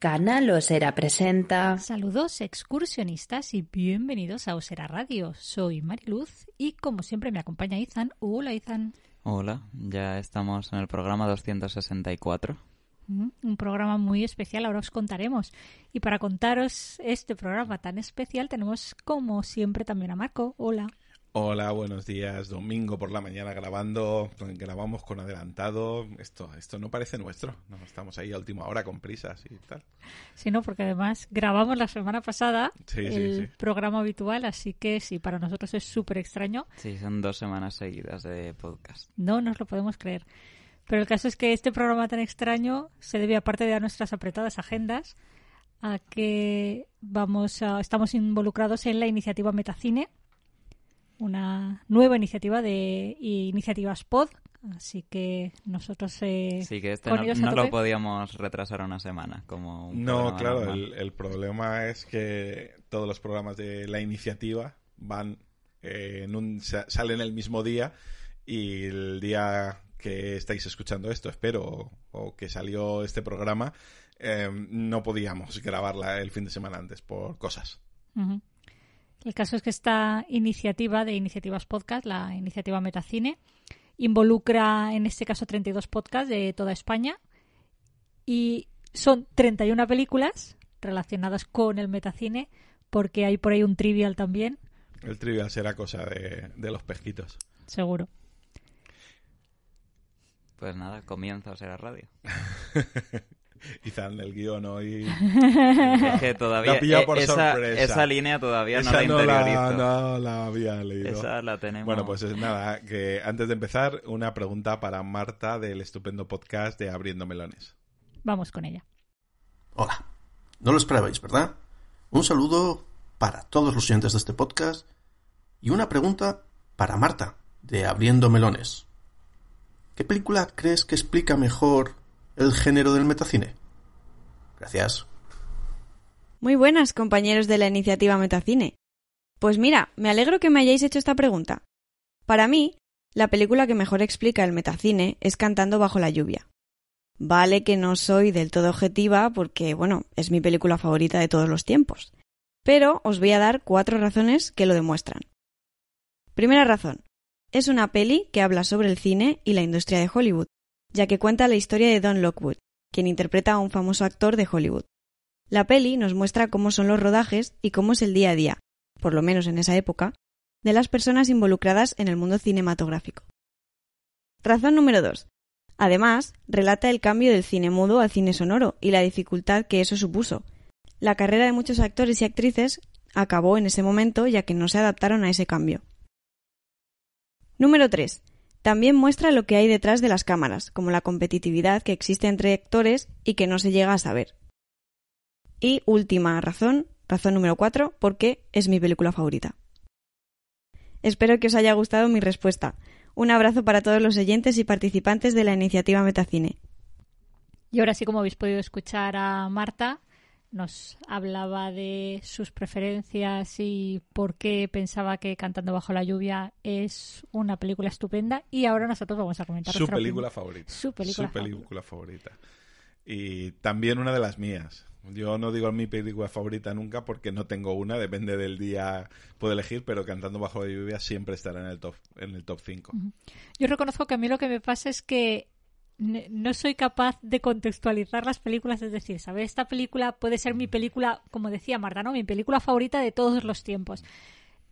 Canal Osera presenta. Saludos excursionistas y bienvenidos a Osera Radio. Soy Mariluz y como siempre me acompaña Izan. Hola Izan. Hola, ya estamos en el programa 264. Un programa muy especial, ahora os contaremos. Y para contaros este programa tan especial tenemos como siempre también a Marco. Hola. Hola, buenos días. Domingo por la mañana grabando, grabamos con adelantado. Esto, esto no parece nuestro. No, estamos ahí a última hora con prisas y tal. Sí, no, porque además grabamos la semana pasada el programa habitual, así que sí, para nosotros es súper extraño. Sí, son dos semanas seguidas de podcast. No nos lo podemos creer. Pero el caso es que este programa tan extraño se debe, aparte de a nuestras apretadas agendas, a que vamos a, estamos involucrados en la iniciativa Metacine una nueva iniciativa de iniciativas pod. Así que nosotros. Eh, sí, que este no, lo podíamos retrasar una semana. como No, claro, el, problema es que todos los programas de la iniciativa van. Eh, en un, salen el mismo día y el día que estáis escuchando esto, espero, o, que salió este programa, eh, no podíamos grabarla el fin de semana antes por cosas. El caso es que esta iniciativa de Iniciativas Podcast, la iniciativa Metacine, involucra en este caso 32 podcasts de toda España y son 31 películas relacionadas con el metacine porque hay por ahí un trivial también. El trivial será cosa de, de los pesquitos. Seguro. Pues nada, comienza a ser a radio. Quizás el guion hoy. que todavía. E- por esa, esa, línea todavía no la interiorizo. No la, había leído. Esa la tenemos. Bueno, pues es nada, que antes de empezar, una pregunta para Marta del estupendo podcast de Abriendo Melones. Vamos con ella. Hola. No lo esperabais, ¿verdad? Un saludo para todos los oyentes de este podcast y una pregunta para Marta de Abriendo Melones. ¿Qué película crees que explica mejor el género del metacine? Gracias. Muy buenas, compañeros de la iniciativa Metacine. Pues mira, me alegro que me hayáis hecho esta pregunta. Para mí, la película que mejor explica el metacine es Cantando bajo la lluvia. Vale que no soy del todo objetiva porque, bueno, es mi película favorita de todos los tiempos. Pero os voy a dar cuatro razones que lo demuestran. Primera razón. Es una peli que habla sobre el cine y la industria de Hollywood, ya que cuenta la historia de Don Lockwood, quien interpreta a un famoso actor de Hollywood. La peli nos muestra cómo son los rodajes y cómo es el día a día, por lo menos en esa época, de las personas involucradas en el mundo cinematográfico. Razón número 2. Además, relata el cambio del cine mudo al cine sonoro y la dificultad que eso supuso. La carrera de muchos actores y actrices acabó en ese momento ya que no se adaptaron a ese cambio. Número 3. También muestra lo que hay detrás de las cámaras, como la competitividad que existe entre actores y que no se llega a saber. Y última razón, razón número 4, porque es mi película favorita. Espero que os haya gustado mi respuesta. Un abrazo para todos los oyentes y participantes de la iniciativa Metacine. Y ahora sí, como habéis podido escuchar a Marta, nos hablaba de sus preferencias y por qué pensaba que Cantando bajo la lluvia es una película estupenda y ahora nosotros vamos a comentar su película favorita. Su película, favorita. Y también una de las mías. Yo no digo mi película favorita nunca porque no tengo una, depende del día, puedo elegir, pero Cantando bajo la lluvia siempre estará en el top en el top 5. Yo reconozco que a mí lo que me pasa es que no soy capaz de contextualizar las películas, es decir, saber esta película puede ser mi película, como decía Marta, ¿no? Mi película favorita de todos los tiempos.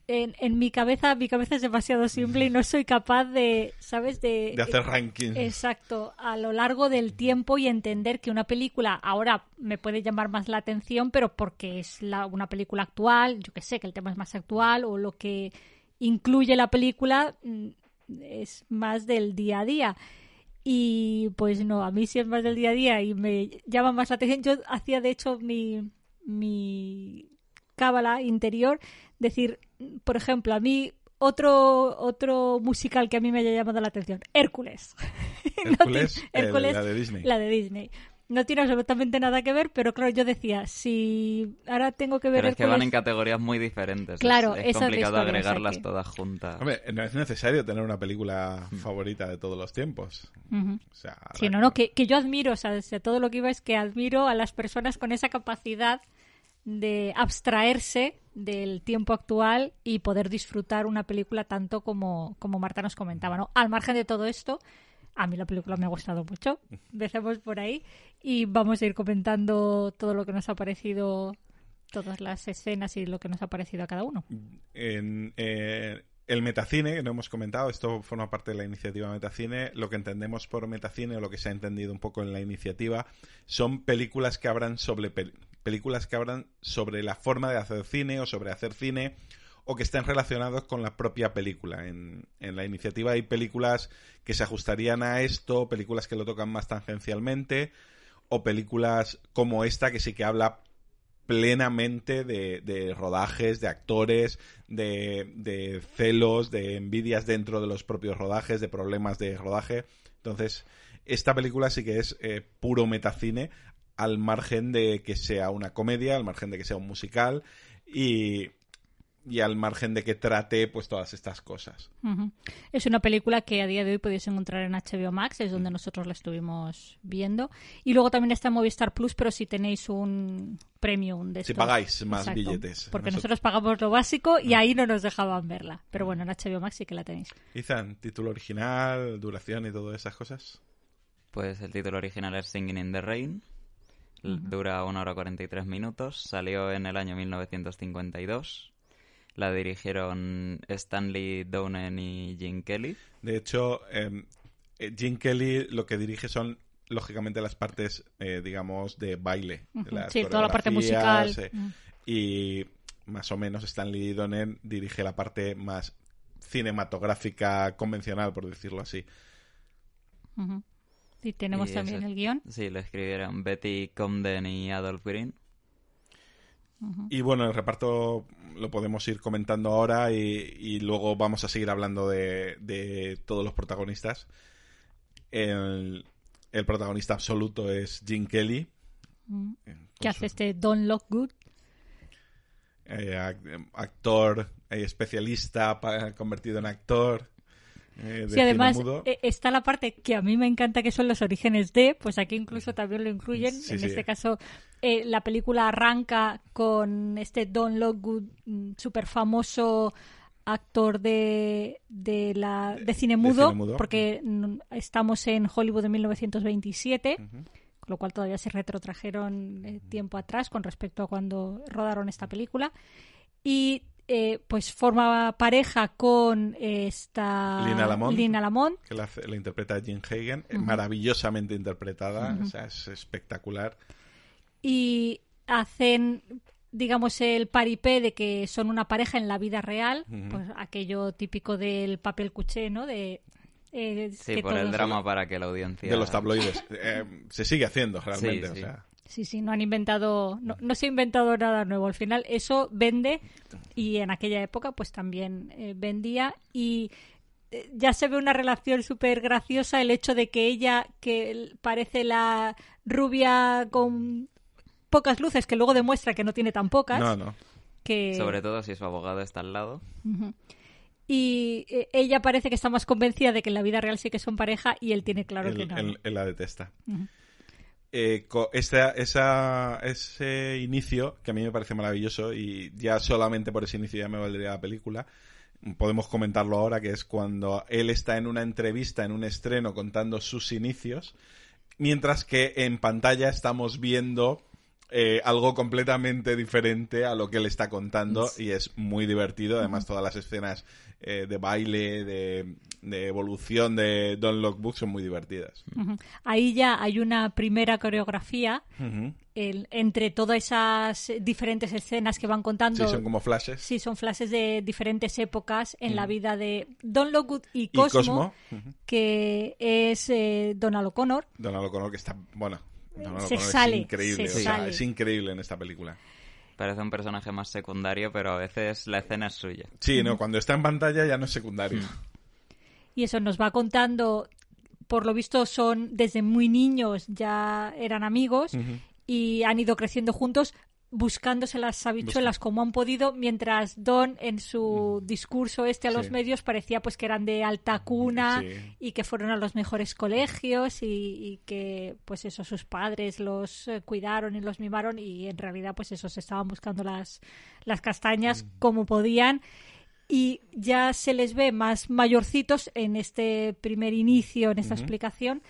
En, en, mi cabeza, mi cabeza es demasiado simple y no soy capaz de, ¿sabes? De, de hacer rankings. Exacto, a lo largo del tiempo y entender que una película ahora me puede llamar más la atención, pero porque es la, una película actual, yo que sé, que el tema es más actual o lo que incluye la película mm, es más del día a día. Y pues no, a mí sí es más del día a día y me llama más la atención. Yo hacía de hecho mi, mi cábala interior, decir, por ejemplo, a mí otro otro musical que a mí me haya llamado la atención, Hércules. Hércules, la de Disney. La de Disney. No tiene absolutamente nada que ver, pero claro, yo decía, si ahora tengo que ver Pero es que van en categorías muy diferentes. Claro, es, es complicado agregarlas que- todas juntas. Hombre, no es necesario tener una película favorita de todos los tiempos. O sea, Sí, no, no, que, que yo admiro, o sea, desde todo lo que iba es que admiro a las personas con esa capacidad de abstraerse del tiempo actual y poder disfrutar una película tanto como, como Marta nos comentaba, ¿no? Al margen de todo esto, a mí la película me ha gustado mucho. Empecemos por ahí y vamos a ir comentando todo lo que nos ha parecido, todas las escenas y lo que nos ha parecido a cada uno. en eh, el metacine, que no hemos comentado, esto forma parte de la iniciativa Metacine, lo que entendemos por metacine o lo que se ha entendido un poco en la iniciativa son películas que hablan sobre pel- películas que hablan sobre la forma de hacer cine o sobre hacer cine o que estén relacionados con la propia película. En, en la iniciativa hay películas que se ajustarían a esto, películas que lo tocan más tangencialmente o películas como esta que sí que habla plenamente de, de rodajes, de actores, de, de celos, de envidias dentro de los propios rodajes, de problemas de rodaje. Entonces, esta película sí que es eh, puro metacine, al margen de que sea una comedia, al margen de que sea un musical y, y al margen de que trate pues todas estas cosas. Es una película que a día de hoy podéis encontrar en HBO Max, es donde nosotros la estuvimos viendo. Y luego también está en Movistar Plus, pero si tenéis un premium de Si estos. pagáis más billetes. Porque Nosotros- nosotros pagamos lo básico y ahí no nos dejaban verla. Pero bueno, en HBO Max sí que la tenéis. Izan, título original, duración y todas esas cosas. Pues el título original es Singing in the Rain. L- Dura 1 hora 43 minutos. Salió en el año 1952. La dirigieron Stanley Donen y Gene Kelly. De hecho, eh, eh, Gene Kelly lo que dirige son, lógicamente, las partes, eh, digamos, de baile. las Sí, toda la parte musical. eh, Ujú. y más o menos Stanley Donen dirige la parte más cinematográfica convencional, por decirlo así. Ujú. Y tenemos Y también ese- el guion. Sí, lo escribieron Betty Comden y Adolph Green. Y bueno, el reparto lo podemos ir comentando ahora y, y luego vamos a seguir hablando de, de todos los protagonistas. El, el protagonista absoluto es Gene Kelly. Eh, Que con hace este Don Lockwood. eh, ac- actor, eh, especialista, convertido en actor. Eh, Sí, además mudo. eh, está la parte que a mí me encanta que son los orígenes de, pues aquí incluso también lo incluyen. Sí, en sí. este caso, eh, la película arranca con este Don Lockwood, súper famoso actor de, de, la, de cine mudo, porque mm, estamos en Hollywood de 1927. Ujú. con lo cual todavía se retrotrajeron eh, tiempo atrás con respecto a cuando rodaron esta película. Y eh, pues forma pareja con esta Lina Lamont. Lina Lamont. que la, la interpreta Jane Hagen, eh, maravillosamente interpretada, o sea, es espectacular. y hacen digamos el paripé de que son una pareja en la vida real Ujú. pues aquello típico del papel cuché no de eh, Sí, que por el drama para que la audiencia... De los tabloides. Eh, se sigue haciendo realmente, Sí, o sí. sea. Sí, sí, no han inventado, no, no se ha inventado nada nuevo. Al final eso vende y en aquella época pues también eh, vendía y eh, ya se ve una relación súper graciosa el hecho de que ella, que parece la rubia con pocas luces, que luego demuestra que no tiene tan pocas, No, no. que... Sobre todo si su abogado está al lado. Y eh, ella parece que está más convencida de que en la vida real sí que son pareja y él tiene claro él, que no. él- él la detesta. Eh, esa- ese inicio, que a mí me parece maravilloso, y ya solamente por ese inicio ya me valdría la película, podemos comentarlo ahora, que es cuando él está en una entrevista, en un estreno, contando sus inicios, mientras que en pantalla estamos viendo eh, algo completamente diferente a lo que él está contando, y es muy divertido, además todas las escenas eh, de baile, de, de evolución de Don Lockwood son muy divertidas. Ahí ya hay una primera coreografía el- entre todas esas diferentes escenas que van contando. Sí, son como flashes. Sí, son flashes de diferentes épocas en la vida de Don Lockwood y Y Cosmo, que es eh, Donald O'Connor. Donald O'Connor, que está, bueno, Se sale, es increíble, se o sea, sale. es increíble en esta película. Parece un personaje más secundario, pero a veces la escena es suya. Sí, no, cuando está en pantalla ya no es secundario. Y eso nos va contando por lo visto son desde muy niños ya eran amigos y han ido creciendo juntos buscándose las habichuelas como han podido, mientras Don en su discurso este a los medios parecía pues que eran de alta cuna y que fueron a los mejores colegios y, que pues eso sus padres los eh, cuidaron y los mimaron y en realidad pues eso se estaban buscando las, las castañas como podían. Y ya se les ve más mayorcitos en este primer inicio, en esta explicación,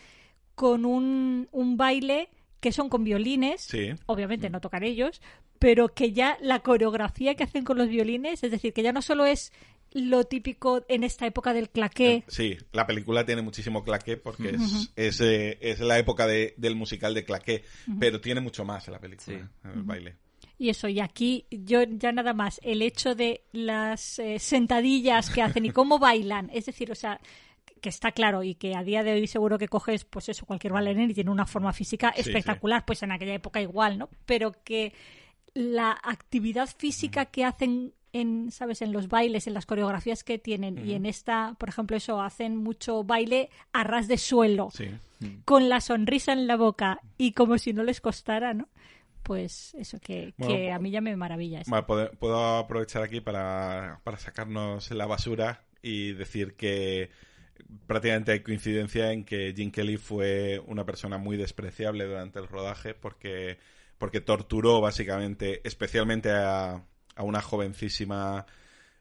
con un, un baile que son con violines, obviamente no tocan ellos, pero que ya la coreografía que hacen con los violines, es decir, que ya no solo es lo típico en esta época del claqué. Eh, sí, la película tiene muchísimo claqué porque es, eh, es, la época del musical de claqué, pero tiene mucho más en la película, el baile. Y eso, y aquí yo ya nada más, el hecho de las eh, sentadillas que hacen y cómo bailan, es decir, o sea, que está claro y que a día de hoy seguro que coges, pues eso, cualquier bailarín y tiene una forma física espectacular, pues en aquella época igual, ¿no? Pero que la actividad física que hacen en, ¿sabes? En los bailes, en las coreografías que tienen y en esta, por ejemplo, eso, hacen mucho baile a ras de suelo, con la sonrisa en la boca y como si no les costara, ¿no? Pues eso, que, que a mí ya me maravilla. Eso. puedo, puedo, aprovechar aquí para, para sacarnos la basura y decir que prácticamente hay coincidencia en que Jim Kelly fue una persona muy despreciable durante el rodaje porque, porque torturó básicamente, especialmente a, a una jovencísima...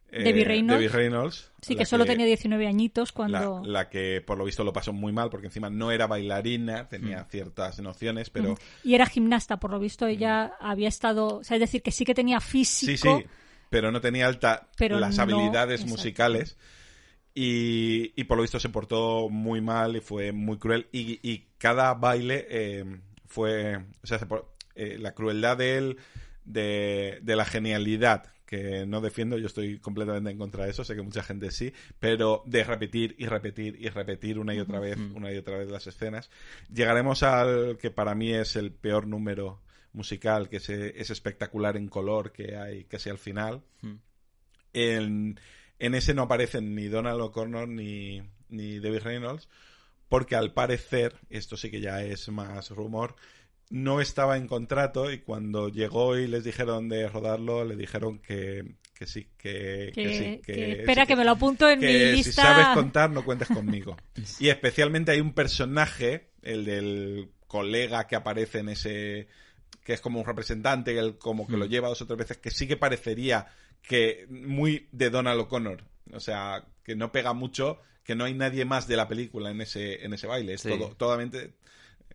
Eh, Debbie, Reynolds. Sí, que solo tenía 19 añitos cuando... La, que por lo visto lo pasó muy mal porque encima no era bailarina, tenía mm. ciertas nociones, pero... Y era gimnasta, por lo visto ella mm. había estado... O sea, es decir, que sí que tenía físico... Sí, sí, pero no tenía alta las habilidades musicales. Y, por lo visto se portó muy mal y fue muy cruel. Y, cada baile eh, fue. O sea, eh, la crueldad de él, de, la genialidad, que no defiendo, yo estoy completamente en contra de eso, sé que mucha gente sí, pero de repetir y repetir y repetir una y otra vez, una y otra vez las escenas. Llegaremos al que para mí es el peor número musical, que es, es espectacular en color que hay casi al final. En en ese no aparecen ni Donald O'Connor ni, ni David Reynolds, porque al parecer, esto sí que ya es más rumor, no estaba en contrato y cuando llegó y les dijeron de rodarlo, le dijeron que, que sí, que, sí. Que, espera que me lo apunto en mi lista. Si sabes contar, no cuentes conmigo. y especialmente hay un personaje, el del colega que aparece en ese que es como un representante, el como que lo mm. lleva dos o tres veces, que sí que parecería que muy de Donald O'Connor. O sea, que no pega mucho, que no hay nadie más de la película en ese, en ese baile. Es todo, totalmente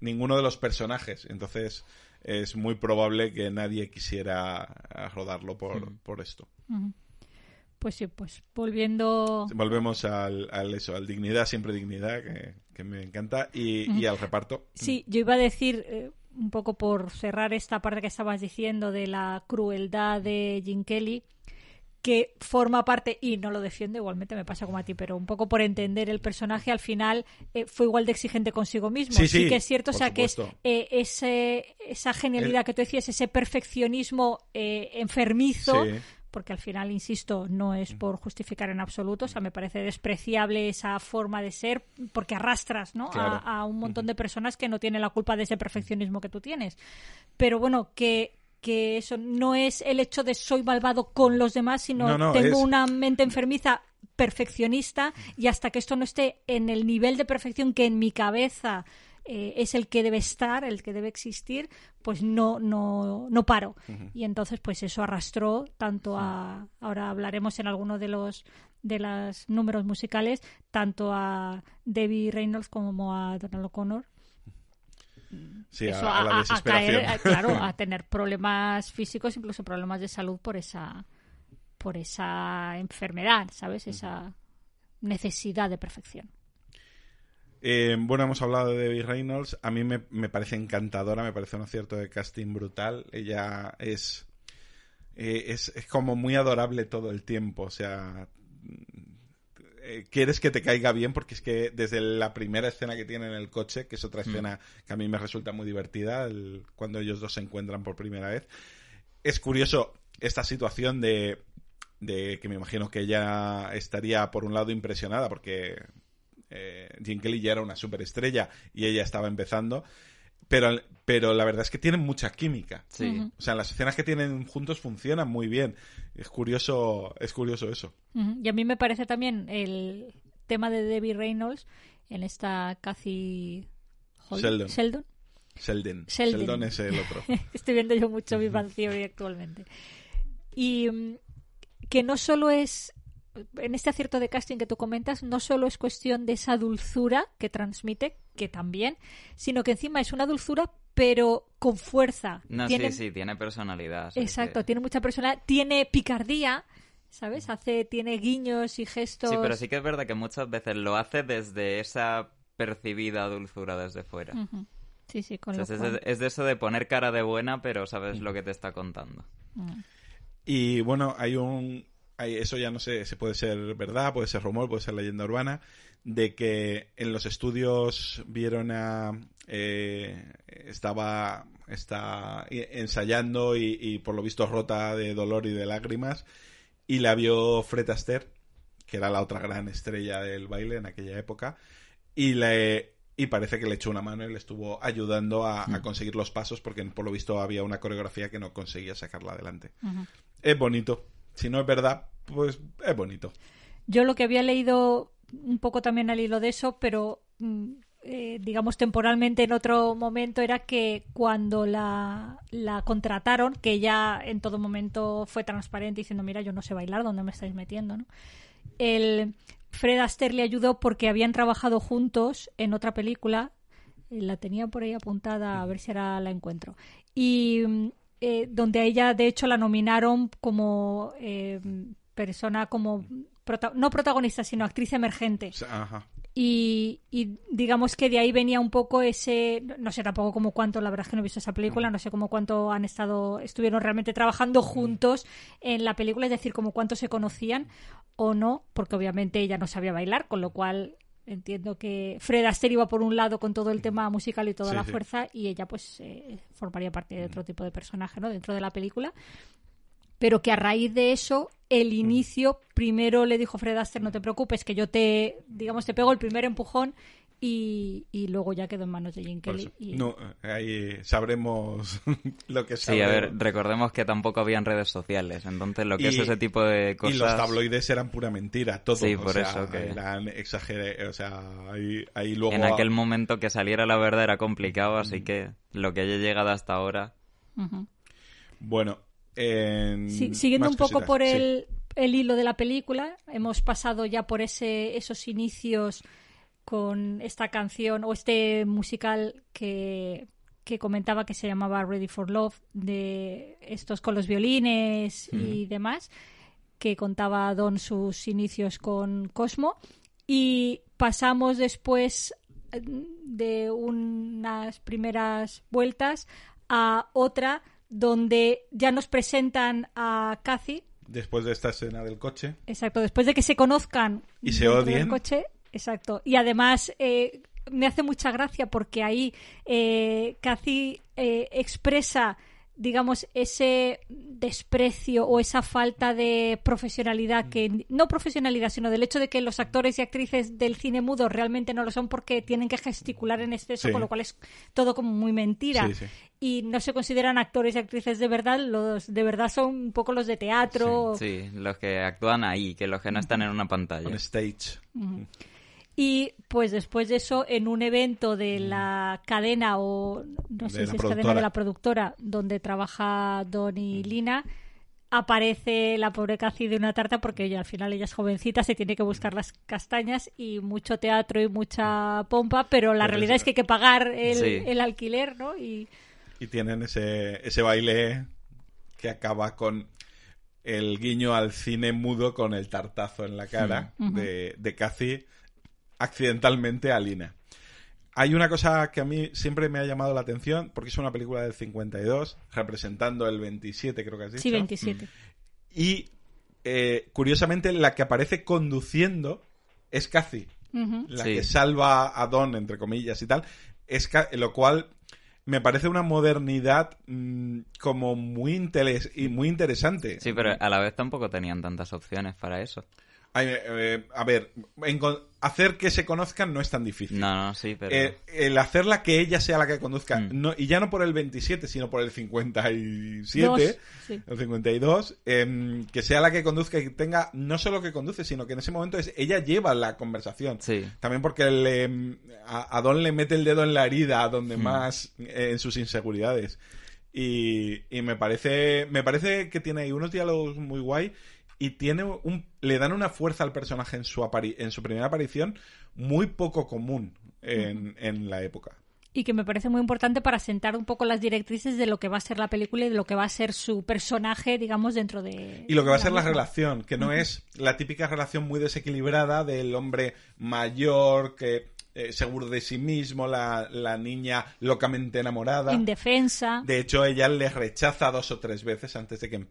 ninguno de los personajes. Entonces es muy probable que nadie quisiera rodarlo por, por esto. Pues sí, pues volviendo. Volvemos al, eso, al dignidad, siempre dignidad, que, me encanta, y, al reparto. Sí, yo iba a decir, eh, un poco por cerrar esta parte que estabas diciendo de la crueldad de Jim Kelly, que forma parte, y no lo defiende, igualmente me pasa como a ti, pero un poco por entender el personaje, al final eh, fue igual de exigente consigo mismo. Sí, que es cierto, o sea, que es eh, ese, esa genialidad que tú decías, ese perfeccionismo eh, enfermizo, porque al final, insisto, no es por justificar en absoluto, o sea, me parece despreciable esa forma de ser, porque arrastras ¿no? a, un montón de personas que no tienen la culpa de ese perfeccionismo que tú tienes. Pero bueno, que, que eso no es el hecho de soy malvado con los demás, sino tengo una mente enfermiza perfeccionista y hasta que esto no esté en el nivel de perfección que en mi cabeza eh, es el que debe estar, el que debe existir, pues no, no, no paro. Y entonces, pues eso arrastró tanto a, ahora hablaremos en alguno de los de los números musicales, tanto a Debbie Reynolds como a Donald O'Connor. Sí, a, la desesperación. claro, a tener problemas físicos, incluso problemas de salud por esa por esa enfermedad, ¿sabes? Esa necesidad de perfección. Eh, bueno, hemos hablado de Debbie Reynolds. A mí me, parece encantadora, me parece un acierto de casting brutal. Ella es, eh, es, es, como muy adorable todo el tiempo. O sea, eh, quieres que te caiga bien porque es que desde la primera escena que tiene en el coche, que es otra mm. escena que a mí me resulta muy divertida, cuando ellos dos se encuentran por primera vez, es curioso esta situación de, de que me imagino que ella estaría por un lado impresionada porque eh, Jim Kelly ya era una superestrella y ella estaba empezando. Pero, pero la verdad es que tienen mucha química. Sí. O sea, las escenas que tienen juntos funcionan muy bien. Es curioso, es curioso eso. Y a mí me parece también el tema de Debbie Reynolds en esta Cathy Sheldon. Sheldon. Sheldon. Sheldon. Sheldon es el otro. Estoy viendo yo mucho Bang Theory actualmente. Y mm, que no solo es, en este acierto de casting que tú comentas, no solo es cuestión de esa dulzura que transmite, que también, sino que encima es una dulzura, pero con fuerza. No, Tiene- sí, sí, tiene personalidad. Exacto, que- tiene mucha personalidad, tiene picardía, ¿sabes? Hace, tiene guiños y gestos. Sí, pero sí que es verdad que muchas veces lo hace desde esa percibida dulzura desde fuera. Sí, sí, con O lo es de eso de poner cara de buena, pero sabes lo que te está contando. Mm. Y bueno, hay un. Eso ya no sé, se puede ser verdad, puede ser rumor, puede ser leyenda urbana, de que en los estudios vieron a. eh, estaba está ensayando y, y por lo visto rota de dolor y de lágrimas. Y la vio Fred Astaire, que era la otra gran estrella del baile en aquella época. Y le. Y parece que le echó una mano y le estuvo ayudando a, a conseguir los pasos porque por lo visto había una coreografía que no conseguía sacarla adelante. Es bonito. Si no es verdad, pues es bonito. Yo lo que había leído un poco también al hilo de eso, pero mm, eh, digamos temporalmente en otro momento, era que cuando la, la contrataron, que ella en todo momento fue transparente diciendo, mira, yo no sé bailar, ¿dónde me estáis metiendo? ¿no? El Fred Astaire le ayudó porque habían trabajado juntos en otra película. eh, La tenía por ahí apuntada, a ver si ahora la encuentro. Y mm, eh, donde a ella, de hecho, la nominaron como eh, persona, como prota- no protagonista, sino actriz emergente. Ajá. Y, y digamos que de ahí venía un poco ese, no sé tampoco como cuánto, la verdad es que no he visto esa película, no sé como cuánto han estado, estuvieron realmente trabajando juntos en la película, es decir, como cuánto se conocían o no, porque obviamente ella no sabía bailar, con lo cual entiendo que Fred Astaire iba por un lado con todo el tema musical y toda Sí, la sí. fuerza y ella pues eh, formaría parte de otro tipo de personaje, ¿no? Dentro de la película pero que a raíz de eso el inicio primero le dijo Fred Astaire no te preocupes que yo te digamos te pego el primer empujón y, y luego ya quedó en manos de Jim Kelly y- No, ahí sabremos lo que Sí, sabe. a ver, recordemos que tampoco habían redes sociales, entonces lo que Y- es ese tipo de cosas... Y los tabloides eran pura mentira, todo. Sí, o por sea, eso que- Eran exagerados, o sea, ahí, ahí luego... En aquel momento que saliera la verdad era complicado, Mm. así que lo que haya llegado hasta ahora... Bueno, en... Sí, siguiendo más un poco cositas, por sí. el, el hilo de la película, hemos pasado ya por ese, esos inicios con esta canción o este musical que, que comentaba que se llamaba Ready for Love, de estos con los violines y demás, que contaba Don sus inicios con Cosmo. Y pasamos después eh, de unas primeras vueltas a otra donde ya nos presentan a Cathy, Después de esta escena del coche. exacto, después de que se conozcan Y se del odien. coche, exacto, y además eh, me hace mucha gracia porque ahí eh, Cathy eh, expresa digamos ese desprecio o esa falta de profesionalidad que no profesionalidad sino del hecho de que los actores y actrices del cine mudo realmente no lo son porque tienen que gesticular en exceso Sí. con lo cual es todo como muy mentira Sí, sí. y no se consideran actores y actrices de verdad los de verdad son un poco los de teatro Sí, los que actúan ahí, que los que no están en una pantalla. On stage. Y pues después de eso, en un evento de la cadena o no sé si es cadena de la productora donde trabaja Don y Lina, aparece la pobre Cathy de una tarta porque ella al final ella es jovencita, se tiene que buscar las castañas y mucho teatro y mucha pompa, pero la Pues realidad es que hay que pagar el, Sí. el alquiler, ¿no? Y Y tienen ese, ese baile que acaba con el guiño al cine mudo con el tartazo en la cara de, de Cathy accidentalmente a Lina. Hay una cosa que a mí siempre me ha llamado la atención, porque es una película del 52, representando el 27, creo que has dicho. sí, 27. Y eh, curiosamente, la que aparece conduciendo es Cathy. La Sí. que salva a Don, entre comillas y tal. Es lo cual me parece una modernidad mm, como muy, interes- y muy interesante. Sí, pero a la vez tampoco tenían tantas opciones para eso. Ay, eh, a ver, enco- hacer que se conozcan no es tan difícil. No, no, sí, pero... Eh, el hacerla que ella sea la que conduzca, Mm. no, y ya no por el 27, sino por el 57, Dos, sí. el 52, em, que sea la que conduzca y que tenga, no solo que conduce, sino que en ese momento es ella lleva la conversación. Sí. También porque le, em, a, a Don le mete el dedo en la herida, donde Mm. más, eh, en sus inseguridades. Y, y me parece me parece que tiene ahí unos diálogos muy guay y tiene un le dan una fuerza al personaje en su apari- en su primera aparición muy poco común en, en la época. Y que me parece muy importante para sentar un poco las directrices de lo que va a ser la película y de lo que va a ser su personaje, digamos, dentro de. Y lo que va a ser la relación, que no es la típica relación muy desequilibrada del hombre mayor que eh, seguro de sí mismo, la, la niña locamente enamorada. Indefensa. De hecho, ella le rechaza dos o tres veces antes de que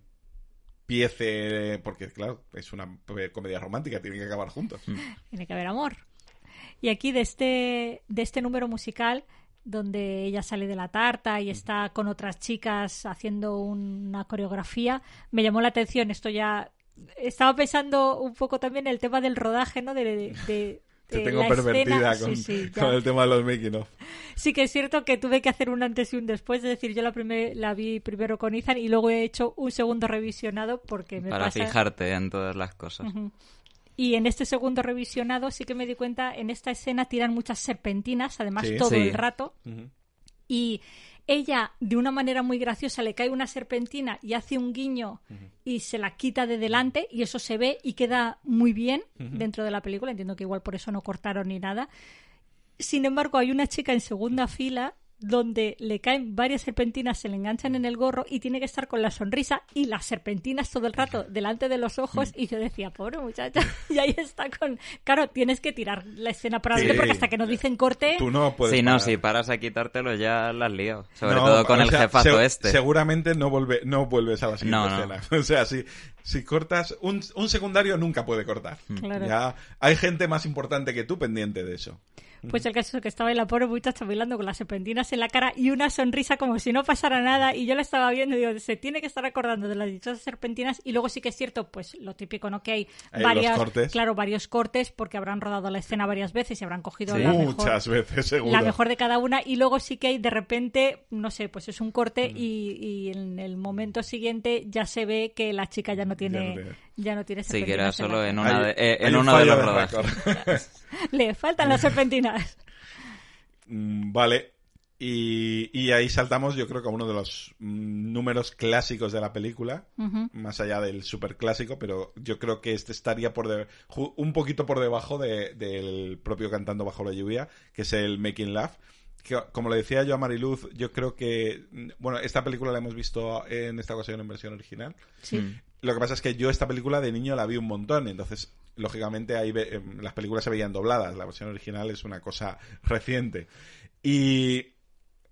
empiece, porque claro, es una comedia romántica, tienen que acabar juntos. Tiene que haber amor. Y aquí de este, de este número musical, donde ella sale de la tarta y está con otras chicas haciendo una coreografía, me llamó la atención. Esto ya. Estaba pensando un poco también el tema del rodaje, ¿no? De- de- Te de tengo la pervertida escena. con, Sí, sí, ya. con el tema de los making of. Sí que es cierto que tuve que hacer un antes y un después, es decir, yo la, primer- la vi primero con Ethan y luego he hecho un segundo revisionado porque me Para pasa... fijarte en todas las cosas. Y en este segundo revisionado sí que me di cuenta, en esta escena tiran muchas serpentinas, además Sí. todo Sí. el rato, y ella de una manera muy graciosa le cae una serpentina y hace un guiño y se la quita de delante y eso se ve y queda muy bien dentro de la película. Entiendo que igual por eso no cortaron ni nada. Sin embargo, hay una chica en segunda fila donde le caen varias serpentinas, se le enganchan en el gorro y tiene que estar con la sonrisa y las serpentinas todo el rato delante de los ojos y yo decía, pobre muchacha, y ahí está con... Claro, tienes que tirar la escena para adelante Sí. porque hasta que nos dicen corte... Tú no puedes. Sí, no, parar. si paras a quitártelo ya la has liado. Sobre No, todo con o el sea, jefazo se- este. Seguramente no, vuelve, no vuelves a la siguiente No, no. escena. O sea, si, si cortas. Un, un secundario nunca puede cortar. Claro. Ya hay gente más importante que tú pendiente de eso. Pues el caso es que estaba ahí la pobre muchacha bailando con las serpentinas en la cara y una sonrisa como si no pasara nada. Y yo la estaba viendo y digo, se tiene que estar acordando de las dichosas serpentinas. Y luego sí que es cierto, pues lo típico, ¿no? Que hay Hay varias, cortes. claro, varios cortes porque habrán rodado la escena varias veces y habrán cogido Sí. la mejor, Muchas veces, seguro. la mejor de cada una. Y luego sí que hay de repente, no sé, pues es un corte y, y en el momento siguiente ya se ve que la chica ya no tiene, tiene. Ya no tiene Sí, que era en solo en, una Hay- de, eh, en un uno de los rodajes. Le faltan las serpentinas. Mm, Vale. Y, y ahí saltamos, yo creo que a uno de los mm, números clásicos de la película, más allá del super clásico, pero yo creo que este estaría por de- un poquito por debajo de- del propio Cantando bajo la lluvia, que es el Making Love. Que, como le decía yo a Mariluz, yo creo que, mm, bueno, esta película la hemos visto en esta ocasión en versión original. Sí. Lo que pasa es que yo esta película de niño la vi un montón, entonces, lógicamente, ahí ve- em, las películas se veían dobladas. La versión original es una cosa reciente. Y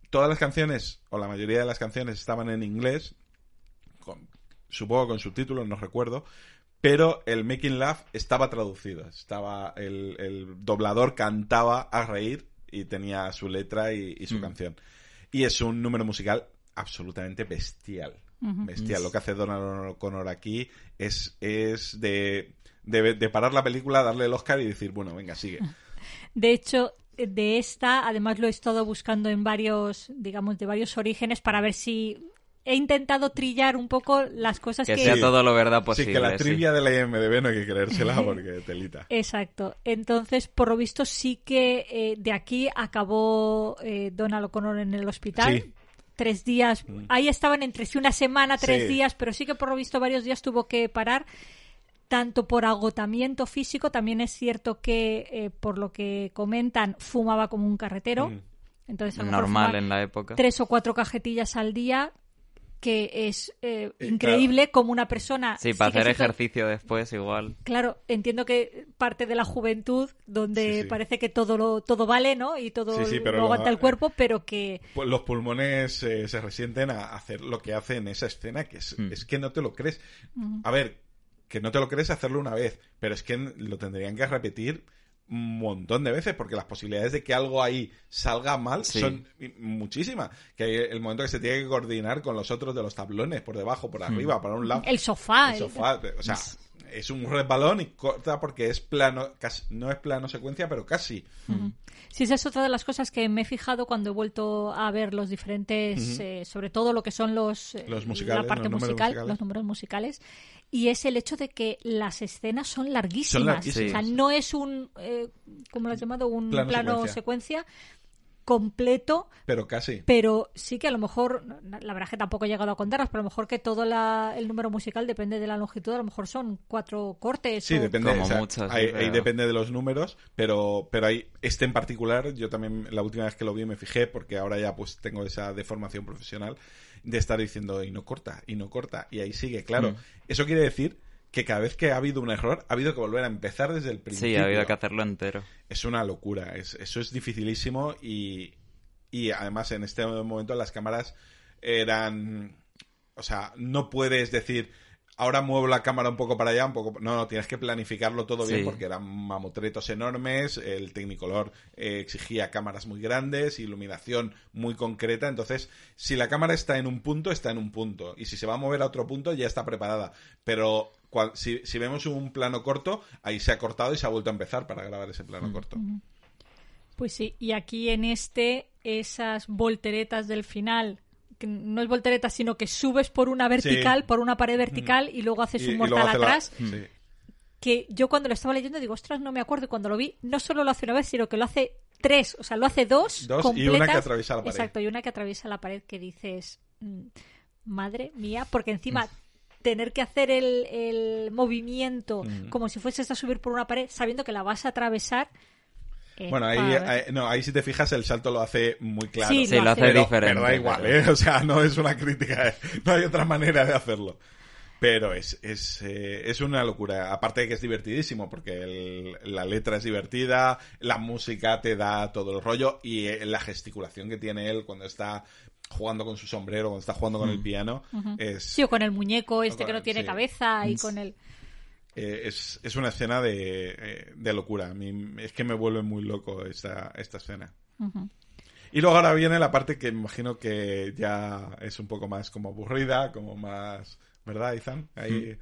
todas las canciones, o la mayoría de las canciones, estaban en inglés, con, supongo con subtítulos, no recuerdo, pero el Making Love estaba traducido. Estaba el, el doblador cantaba a reír y tenía su letra y, y su Mm. canción. Y es un número musical absolutamente bestial. Ujú. Bestial. Lo que hace Donald O'Connor aquí es, es de, de, de parar la película, darle el Oscar y decir, bueno, venga, sigue. De hecho, de esta, además lo he estado buscando en varios, digamos, de varios orígenes para ver si he intentado trillar un poco las cosas que... Que sea todo lo verdad sí, posible. que la sí. trivia de la IMDB no hay que creérsela porque telita. Exacto. Entonces, por lo visto, sí que eh, de aquí acabó eh, Donald O'Connor en el hospital. Sí. Tres días. Ahí estaban entre sí una semana, tres Sí. días, pero sí que por lo visto varios días tuvo que parar. Tanto por agotamiento físico, también es cierto que, eh, por lo que comentan, fumaba como un carretero. Mm. Entonces, a lo mejor Normal fumaba en la época. tres o cuatro cajetillas al día, que es eh, Eh, increíble como una persona. Sí, para hacer ejercicio después igual. Claro, entiendo que parte de la juventud, donde Sí, sí. parece que todo lo todo vale, ¿no? Y todo Sí, sí, pero lo lo- aguanta el cuerpo, pero que Pues los pulmones eh, se resienten a hacer lo que hace en esa escena, que es, Mm. es que no te lo crees. A ver, que no te lo crees hacerlo una vez, pero es que lo tendrían que repetir un montón de veces, porque las posibilidades de que algo ahí salga mal Sí. son muchísimas. Que hay el momento que se tiene que coordinar con los otros de los tablones, por debajo, por arriba, para un lado. el sofá, El el- sofá, o sea, es un resbalón y corta porque es plano, casi- no es plano secuencia, pero casi. Sí, esa es otra de las cosas que me he fijado cuando he vuelto a ver los diferentes, eh, sobre todo lo que son los, eh, Los musicales, la parte los musical, musicales. los números musicales, y es el hecho de que las escenas son larguísimas. larguísimas. O sea, no es un, eh, ¿cómo lo has llamado? Un Plano plano, secuencia. secuencia. completo, Pero casi. pero sí que a lo mejor, la verdad es que tampoco he llegado a contaros, pero a lo mejor que todo la- el número musical depende de la longitud, a lo mejor son cuatro cortes. Sí, o- depende. Como o sea, mucho, sí, ahí, pero- ahí depende de los números, pero, pero hay este en particular, yo también la última vez que lo vi me fijé, porque ahora ya pues tengo esa deformación profesional de estar diciendo y no corta, y no corta, y ahí sigue. Claro, Mm. eso quiere decir que cada vez que ha habido un error, ha habido que volver a empezar desde el principio. Sí, ha habido que hacerlo entero. Es una locura, es, eso es dificilísimo y, y además en este momento las cámaras eran, o sea, no puedes decir, ahora muevo la cámara un poco para allá, un poco, no, no, tienes que planificarlo todo bien porque eran mamotretos enormes, el Technicolor eh, exigía cámaras muy grandes, iluminación muy concreta, entonces si la cámara está en un punto, está en un punto y si se va a mover a otro punto ya está preparada, pero cual- si, si vemos un plano corto, ahí se ha cortado y se ha vuelto a empezar para grabar ese plano corto. Pues sí, y aquí en este, esas volteretas del final, que no es voltereta, sino que subes por una vertical, Sí. por una pared vertical y luego haces Y- un mortal la- atrás, sí. que yo cuando lo estaba leyendo digo, ostras, no me acuerdo, y cuando lo vi, no solo lo hace una vez, sino que lo hace tres, o sea, lo hace dos, Dos y una que atraviesa la pared. Exacto, y una que atraviesa la pared que dices, mm, madre mía, porque encima tener que hacer el, el movimiento Mm. como si fueses a subir por una pared sabiendo que la vas a atravesar. Bueno, ahí, no, ahí si te fijas el salto lo hace muy claro. Sí, Sí, lo lo hace. pero, diferente. pero da igual, ¿eh? O sea, no es una crítica, ¿eh? no hay otra manera de hacerlo. Pero es, es, eh, es una locura. Aparte de que es divertidísimo, porque el- la letra es divertida, la música te da todo el rollo y eh, la gesticulación que tiene él cuando está jugando con su sombrero, cuando está jugando con el piano, es, Sí, o con el muñeco este con que no tiene sí. cabeza y con el... eh, es, es una escena de, eh, de locura. A mí es que me vuelve muy loco esta, esta escena. Y luego ahora viene la parte que me imagino que ya es un poco más como aburrida, como más... ¿Verdad, Izan? Ahí...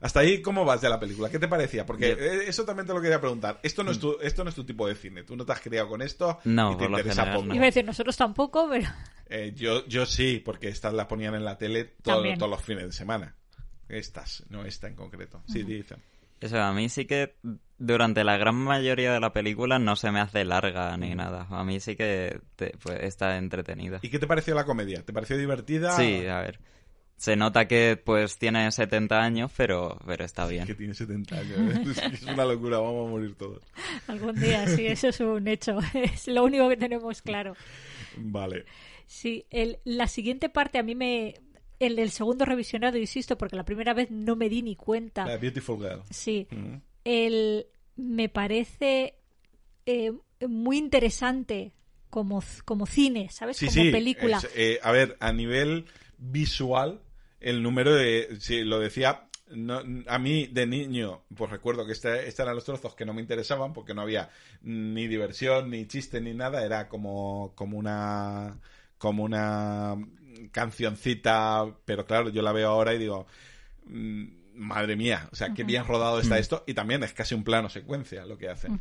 Hasta ahí, ¿cómo vas de la película? ¿Qué te parecía? Porque eh, eso también te lo quería preguntar. Esto no, es tu, esto no es tu tipo de cine. Tú no te has criado con esto No, y te por lo interesa general poco. no. Iba a decir, nosotros tampoco, pero... Eh, yo, yo sí, porque estas las ponían en la tele todo- todos los fines de semana. Estas, no esta en concreto. Sí, dicen. Eso, a mí sí que durante la gran mayoría de la película no se me hace larga ni nada. A mí sí que te- pues, está entretenida. ¿Y qué te pareció la comedia? ¿Te pareció divertida? Sí, a ver. Se nota que pues tiene 70 años, pero, pero está bien. Que tiene 70 años. ¿eh? Es una locura, vamos a morir todos. Algún día, sí, eso es un hecho. Es lo único que tenemos claro. Vale. Sí, el, la siguiente parte a mí me... El del segundo revisionado, insisto, porque la primera vez no me di ni cuenta. La Beautiful Girl. Sí, Mm. el, me parece eh, muy interesante como, como cine, ¿sabes? Sí, como sí. película. es, eh, a ver, a nivel visual, el número de. Sí, lo decía. No, a mí de niño, pues recuerdo que este, estos eran los trozos que no me interesaban porque no había ni diversión, ni chiste, ni nada. Era como, como una como una cancioncita, pero claro, yo la veo ahora y digo, mm, madre mía, o sea, qué bien rodado está esto y también es casi un plano secuencia lo que hacen.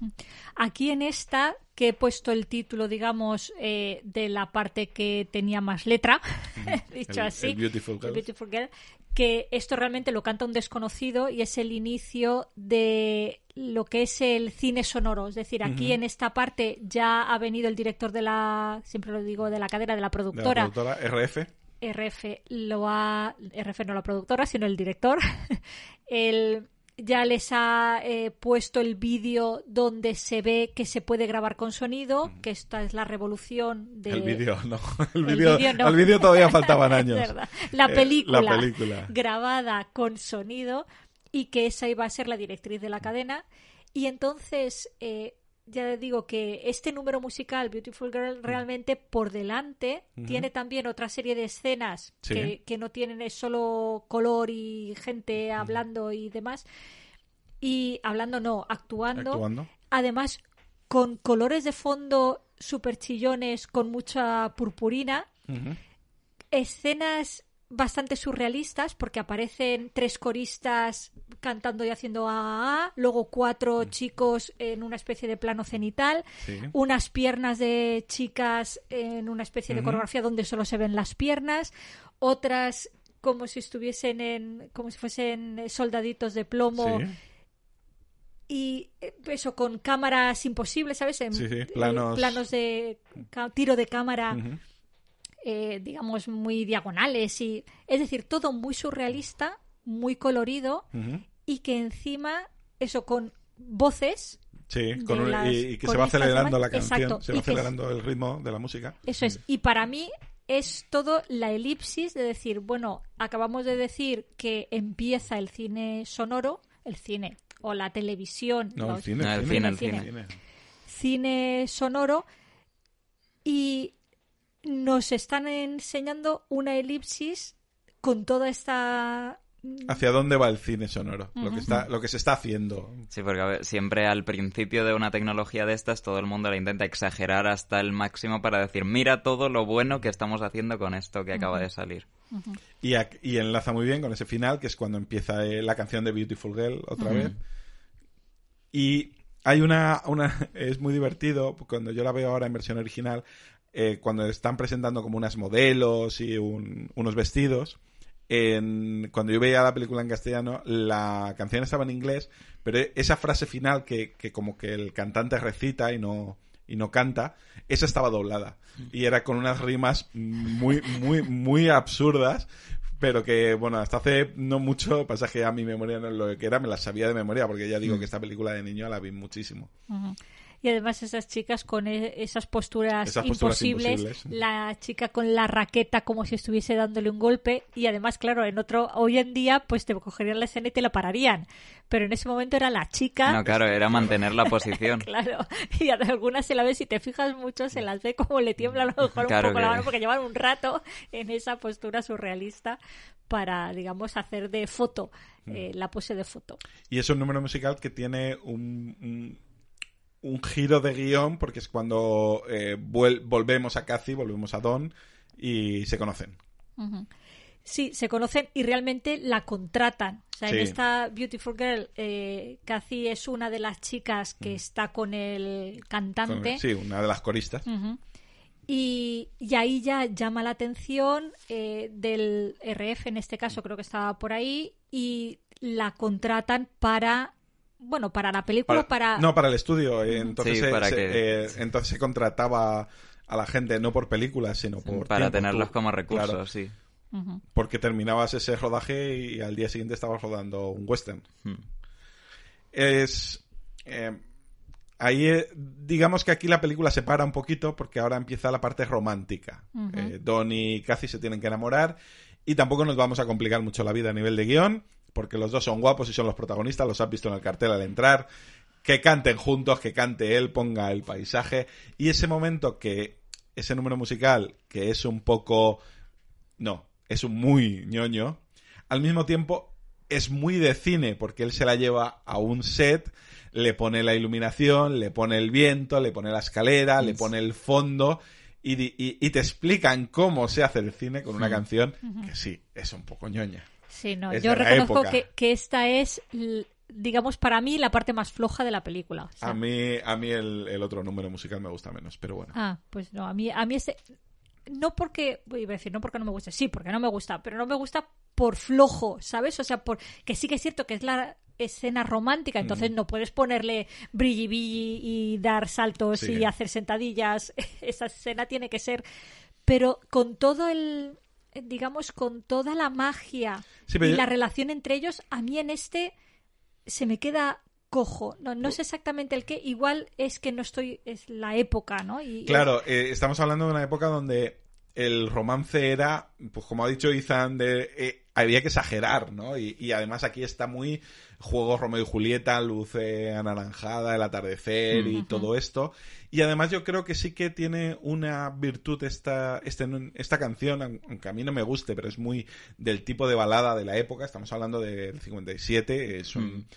Aquí en esta, que he puesto el título, digamos, eh, de la parte que tenía más letra, dicho El- así, el Beautiful el Girl. Beautiful Girl, que esto realmente lo canta un desconocido y es el inicio de lo que es el cine sonoro. Es decir, aquí en esta parte ya ha venido el director de la, siempre lo digo, de la cadena, de la De la productora, productora RF. RF lo ha RF no la productora sino el director él ya les ha eh, puesto el vídeo donde se ve que se puede grabar con sonido que esta es la revolución de El vídeo, no. El vídeo, no. todavía faltaban años. verdad. la Eh, película, la película. grabada con sonido y que esa iba a ser la directriz de la cadena y entonces eh, ya digo que este número musical Beautiful. Girl realmente por delante tiene también otra serie de escenas Sí. que, que no tienen es solo color y gente hablando y demás y hablando no actuando Actuando. además con colores de fondo super chillones con mucha purpurina escenas bastante surrealistas porque aparecen tres coristas cantando y haciendo a, luego cuatro chicos en una especie de plano cenital, Sí. unas piernas de chicas en una especie de coreografía donde solo se ven las piernas, otras como si estuviesen en como si fuesen soldaditos de plomo Sí. y eh, eso con cámaras imposibles, ¿sabes? En, Sí, sí, eh, planos- planos de tiro de cámara. Eh, digamos, muy diagonales y es decir, todo muy surrealista, muy colorido y que encima eso con voces, Sí, con un- las y, y que se va acelerando la canción, Exacto, se va acelerando el ritmo de la música. eso es. Y para mí es todo la elipsis de decir, bueno, acabamos de decir que empieza el cine sonoro, el cine o la televisión, No, el cine, No, el cine, cine, el cine. cine sonoro y nos están enseñando una elipsis con toda esta ¿Hacia dónde va el cine sonoro? lo, que está, lo que se está haciendo. Sí, porque a ver, siempre al principio de una tecnología de estas todo el mundo la intenta exagerar hasta el máximo para decir, mira todo lo bueno que estamos haciendo con esto que acaba de salir. Y enlaza muy bien con ese final, que es cuando empieza eh, la canción de Beautiful Girl otra vez. Y hay una, una. Es muy divertido, cuando yo la veo ahora en versión original, eh, cuando están presentando como unas modelos y un- unos vestidos. En, cuando yo veía la película en castellano, la canción estaba en inglés, pero esa frase final que, que como que el cantante recita y no, y no canta, esa estaba doblada. Y era con unas rimas muy, muy, muy absurdas, pero que, bueno, hasta hace no mucho, pasa que a mi memoria no es lo que era, me las sabía de memoria, porque ya digo que esta película de niño la vi muchísimo. Ujú. Y además esas chicas con e- esas posturas, Esas posturas imposibles, imposibles. la chica con la raqueta como si estuviese dándole un golpe y además, claro, en otro hoy en día pues te cogerían la escena y te la pararían, pero en ese momento era la chica No, claro, era mantener la posición. Claro, y a algunas se la ve, si te fijas mucho, se las ve como le tiembla a lo mejor Claro un poco la mano porque llevan un rato en esa postura surrealista para, digamos, hacer de foto, eh, la pose de foto. Y es un número musical que tiene un, un, un giro de guion, porque es cuando eh, volvemos a Cathy, volvemos a Don, y se conocen. Sí, se conocen y realmente la contratan. O sea, en esta Beautiful Girl, eh, Cathy es una de las chicas que está con el cantante. sí, una de las coristas. Y, y ahí ya llama la atención eh, del RF, en este caso creo que estaba por ahí, y la contratan para, bueno, para la película, para... No, para el estudio. eh, Entonces, Sí, se, para se- que- eh, entonces se contrataba a la gente no por películas, sino por Para tiempo. tenerlos Tú- como recursos, claro, sí. Porque terminabas ese rodaje y al día siguiente estabas rodando un western. Hmm. es eh, ahí eh, digamos que aquí la película se para un poquito porque ahora empieza la parte romántica. Eh, Don y Cathy se tienen que enamorar y tampoco nos vamos a complicar mucho la vida a nivel de guion porque los dos son guapos y son los protagonistas los has visto en el cartel al entrar. Que canten juntos que cante él ponga el paisaje. Y ese momento que ese número musical que es un poco no es un muy ñoño al mismo tiempo es muy de cine porque él se la lleva a un set, le pone la iluminación, le pone el viento, le pone la escalera, le pone el fondo y, y te explican cómo se hace el cine con una canción que sí, es un poco ñoña. Sí, no, Es yo reconozco que, que esta es, digamos, para mí la parte más floja de la película. O sea, A mí, a mí el, el otro número musical me gusta menos, pero bueno. Ah, pues no, a mí, a mí ese... No porque, iba a decir, no porque no me gusta, sí, porque no me gusta, pero no me gusta por flojo, ¿sabes? O sea, por que sí que es cierto que es la escena romántica, entonces no puedes ponerle brilli y dar saltos Sí. y hacer sentadillas. Esa escena tiene que ser, pero con todo el, digamos, con toda la magia Sí, y yo- la relación entre ellos, a mí en este se me queda cojo. No, no sé exactamente el qué. Igual es que no estoy. Es la época, ¿no? Y, Claro, eh, estamos hablando de una época donde el romance era, pues como ha dicho Ethan, de, eh, había que exagerar, ¿no? Y, y además aquí está muy juego Romeo y Julieta, luz eh, anaranjada, el atardecer y todo esto. Y además yo creo que sí que tiene una virtud esta, este, esta canción, aunque a mí no me guste, pero es muy del tipo de balada de la época. Estamos hablando del 57, es un...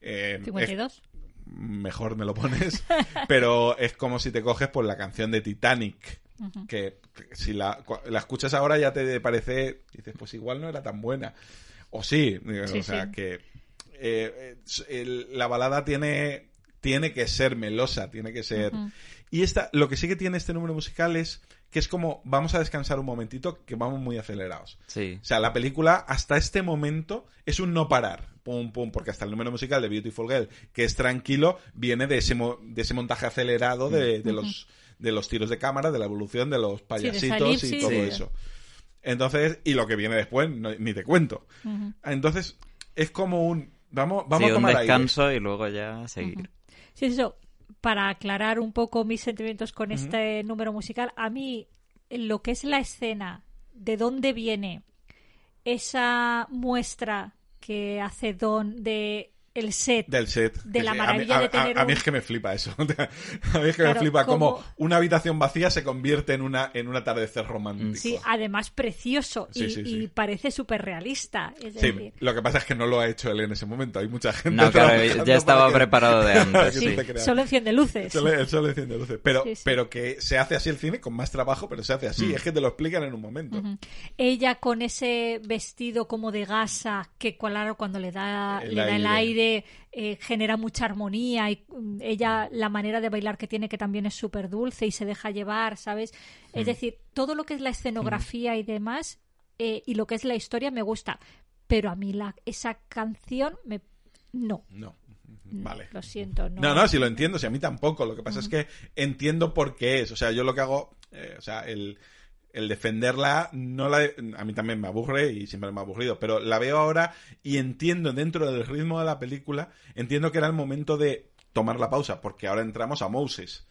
eh, es- 52. mejor me lo pones, pero es como si te coges por la canción de Titanic, que si la, la, escuchas ahora ya te parece, dices, pues igual no era tan buena. O sí, o sea, que eh, la balada tiene, tiene que ser melosa, tiene que ser... Y esta, lo que sí que tiene este número musical es que es como, vamos a descansar un momentito, que vamos muy acelerados. Sí. O sea, la película hasta este momento es un no parar. Pum, pum, porque hasta el número musical de Beautiful Girl, que es tranquilo, viene de ese, de ese montaje acelerado de, de los de los tiros de cámara, de la evolución de los payasitos y todo eso. Entonces, y lo que viene después, ni te cuento. Entonces, es como un. Vamos, vamos a tomar un descanso y luego ya seguir. Sí, eso para aclarar un poco mis sentimientos con este número musical, a mí lo que es la escena, de dónde viene esa muestra que hace Don de el set. Del set. De la maravilla de tener. A, mí es que me flipa eso. a mí es que me flipa cómo una habitación vacía se convierte en una en un atardecer romántico. Sí, además precioso y, parece súper realista. sí, lo que pasa es que no lo ha hecho él en ese momento. Hay mucha gente. No, claro, ya estaba preparado de antes. sí, solo enciende luces. Solo, solo enciende luces. Pero, pero que se hace así el cine con más trabajo, pero se hace así. Mm. Es que te lo explican en un momento. Ella con ese vestido como de gasa que claro, cuando le da le da el aire eh, genera mucha armonía y mm, ella la manera de bailar que tiene que también es súper dulce y se deja llevar, ¿sabes? Es decir, todo lo que es la escenografía y demás eh, y lo que es la historia me gusta, pero a mí la, esa canción me... No. No. Vale. Lo siento, no. No, no, si lo entiendo, si a mí tampoco. Lo que pasa es que entiendo por qué es. O sea, yo lo que hago, eh, o sea, el, el defenderla no la a mí también me aburre y siempre me ha aburrido, pero la veo ahora y entiendo dentro del ritmo de la película, entiendo que era el momento de tomar la pausa, porque ahora entramos a Moses.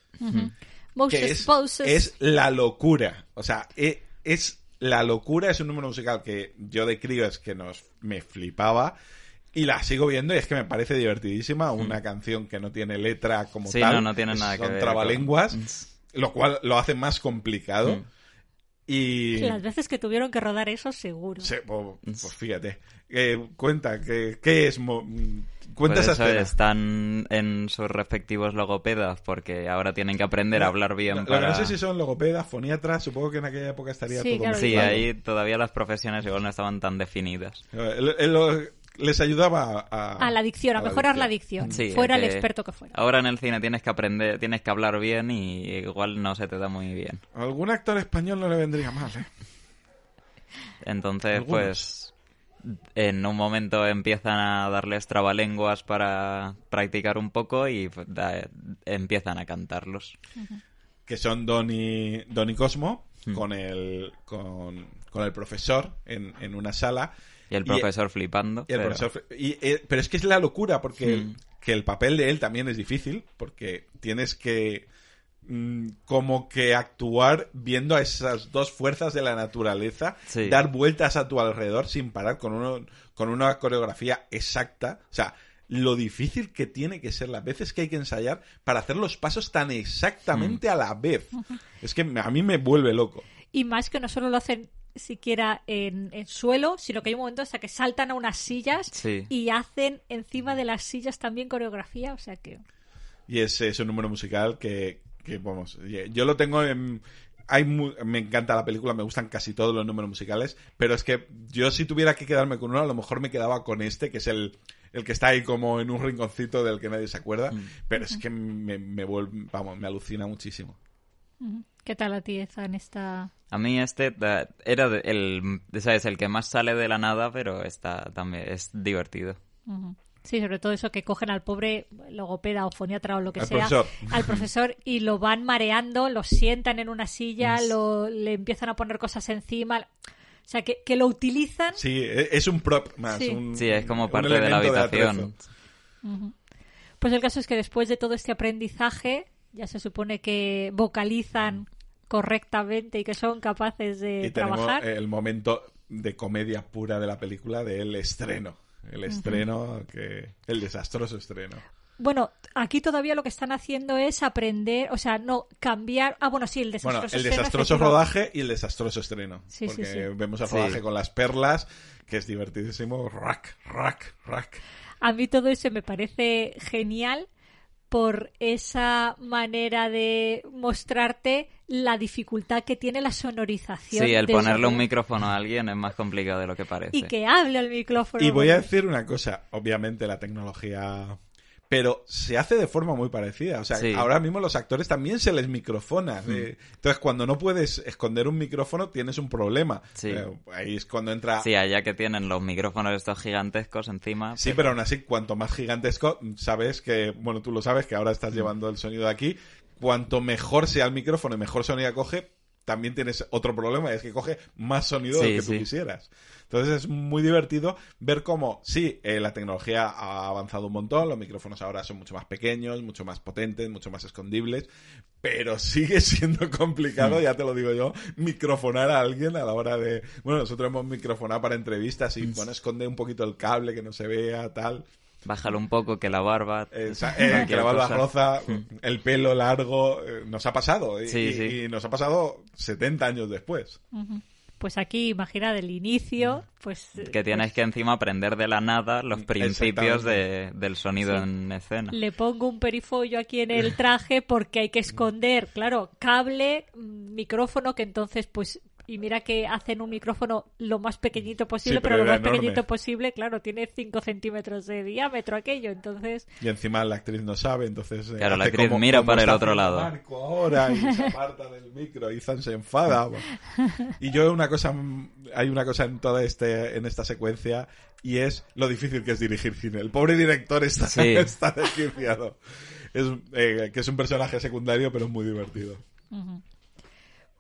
Moses, que es, la locura, o sea, e, es, la locura, es un número musical que yo de crío es que nos me flipaba. Y la sigo viendo y es que me parece divertidísima. Una canción que no tiene letra como tal. No, no tiene nada que ver. Son trabalenguas. Lo cual lo hace más complicado. Y... Las veces que tuvieron que rodar eso, seguro. Sí, pues, pues fíjate. Eh, cuenta, ¿qué, qué es? Cuenta pues esa Están en sus respectivos logopedas porque ahora tienen que aprender a hablar bien. para... No sé si son logopedas, foniatras, supongo que en aquella época estaría sí, todo Sí, ahí todavía las profesiones igual no estaban tan definidas. Eh, les ayudaba a... A la dicción, a, mejorar la dicción, fuera el experto que fuera. Ahora en el cine tienes que aprender, tienes que hablar bien y igual no se te da muy bien. algún actor español no le vendría mal, ¿eh? Entonces, pues, en un momento empiezan a darles trabalenguas para practicar un poco y pues, empiezan a cantarlos. Que son Don y, Cosmo hmm. con, el, con, con, el profesor en, en una sala y el profesor flipando. pero... Eh, pero es que es la locura, porque hmm. que el papel de él también es difícil, porque tienes que mm, como que actuar viendo a esas dos fuerzas de la naturaleza, dar vueltas a tu alrededor sin parar con, uno, con una coreografía exacta. O sea, lo difícil que tiene que ser las veces que hay que ensayar para hacer los pasos tan exactamente hmm. a la vez. Es que a mí me vuelve loco. Y más que no solo lo hacen siquiera en, suelo, sino que hay un momento hasta que saltan a unas sillas y hacen encima de las sillas también coreografía, o sea que... Y ese es un número musical que, vamos, yo lo tengo en... Hay me encanta la película, me gustan casi todos los números musicales, pero es que yo si tuviera que quedarme con uno, a lo mejor me quedaba con este, que es el, el que está ahí como en un rinconcito del que nadie se acuerda, mm. pero es que me, me vuelve, vamos, me alucina muchísimo. ¿Qué tal a ti, en esta...? A mí este era el, ¿sabes? el que más sale de la nada, pero está también es divertido. Sí, sobre todo eso que cogen al pobre logopeda o foniatra o lo que sea, al profesor y lo van mareando, lo sientan en una silla, lo, le empiezan a poner cosas encima. O sea, que, que lo utilizan. Sí, e, es un prop más. Sí, es como parte de la habitación. pues el caso es que después de todo este aprendizaje, ya se supone que vocalizan correctamente y que son capaces de y trabajar. el momento de comedia pura de la película del estreno. El estreno, que el desastroso estreno. Bueno, aquí todavía lo que están haciendo es aprender, o sea, no cambiar. Ah, bueno, sí, el desastroso bueno, el desastroso rodaje y el desastroso estreno. Sí, porque sí, vemos el rodaje con las perlas, que es divertidísimo. Rack, rack, rack. A mí todo eso me parece genial por esa manera de mostrarte la dificultad que tiene la sonorización. Sí, el ponerle un micrófono a alguien es más complicado de lo que parece. Y que hable al micrófono. Y voy a decir una cosa, obviamente la tecnología... Pero se hace de forma muy parecida. O sea, Sí. ahora mismo los actores también se les microfona. eh. Entonces, cuando no puedes esconder un micrófono, tienes un problema. Sí. Eh, ahí es cuando entra... Sí, allá que tienen los micrófonos estos gigantescos encima. Sí, pero aún así, cuanto más gigantesco, sabes que, bueno, tú lo sabes, que ahora estás llevando el sonido de aquí, cuanto mejor sea el micrófono y mejor sonido coge, también tienes otro problema, es que coge más sonido Sí, del que tú sí. quisieras. Entonces es muy divertido ver cómo, sí, eh, la tecnología ha avanzado un montón, los micrófonos ahora son mucho más pequeños, mucho más potentes, mucho más escondibles, pero sigue siendo complicado, ya te lo digo yo, microfonar a alguien a la hora de... Bueno, nosotros hemos microfonado para entrevistas y, bueno, esconde un poquito el cable, que no se vea, tal. Bájalo un poco, que la barba. Eh, eh, que la barba cosa. roza, el pelo largo, eh, nos ha pasado. Y, Sí, y- sí. y nos ha pasado 70 años después. Pues aquí, imagina del inicio, pues... Que tienes que encima aprender de la nada los principios de, del sonido Sí. en escena. Le pongo un perifollo aquí en el traje porque hay que esconder, claro, cable, mm, micrófono, que entonces, pues, y mira que hacen un micrófono lo más pequeñito posible, Sí, pero, pero lo más pequeñito posible, claro, tiene 5 centímetros de diámetro aquello, entonces, Y encima la actriz no sabe, entonces... eh, Claro, la actriz como- mira como para el otro lado. Marco ahora y se aparta del micro y Zan se enfada. Y yo una cosa... Hay una cosa en toda este, en esta secuencia y es lo difícil que es dirigir cine. El pobre director está, Sí. está desquiciado. Es, eh, que es un personaje secundario, pero es muy divertido.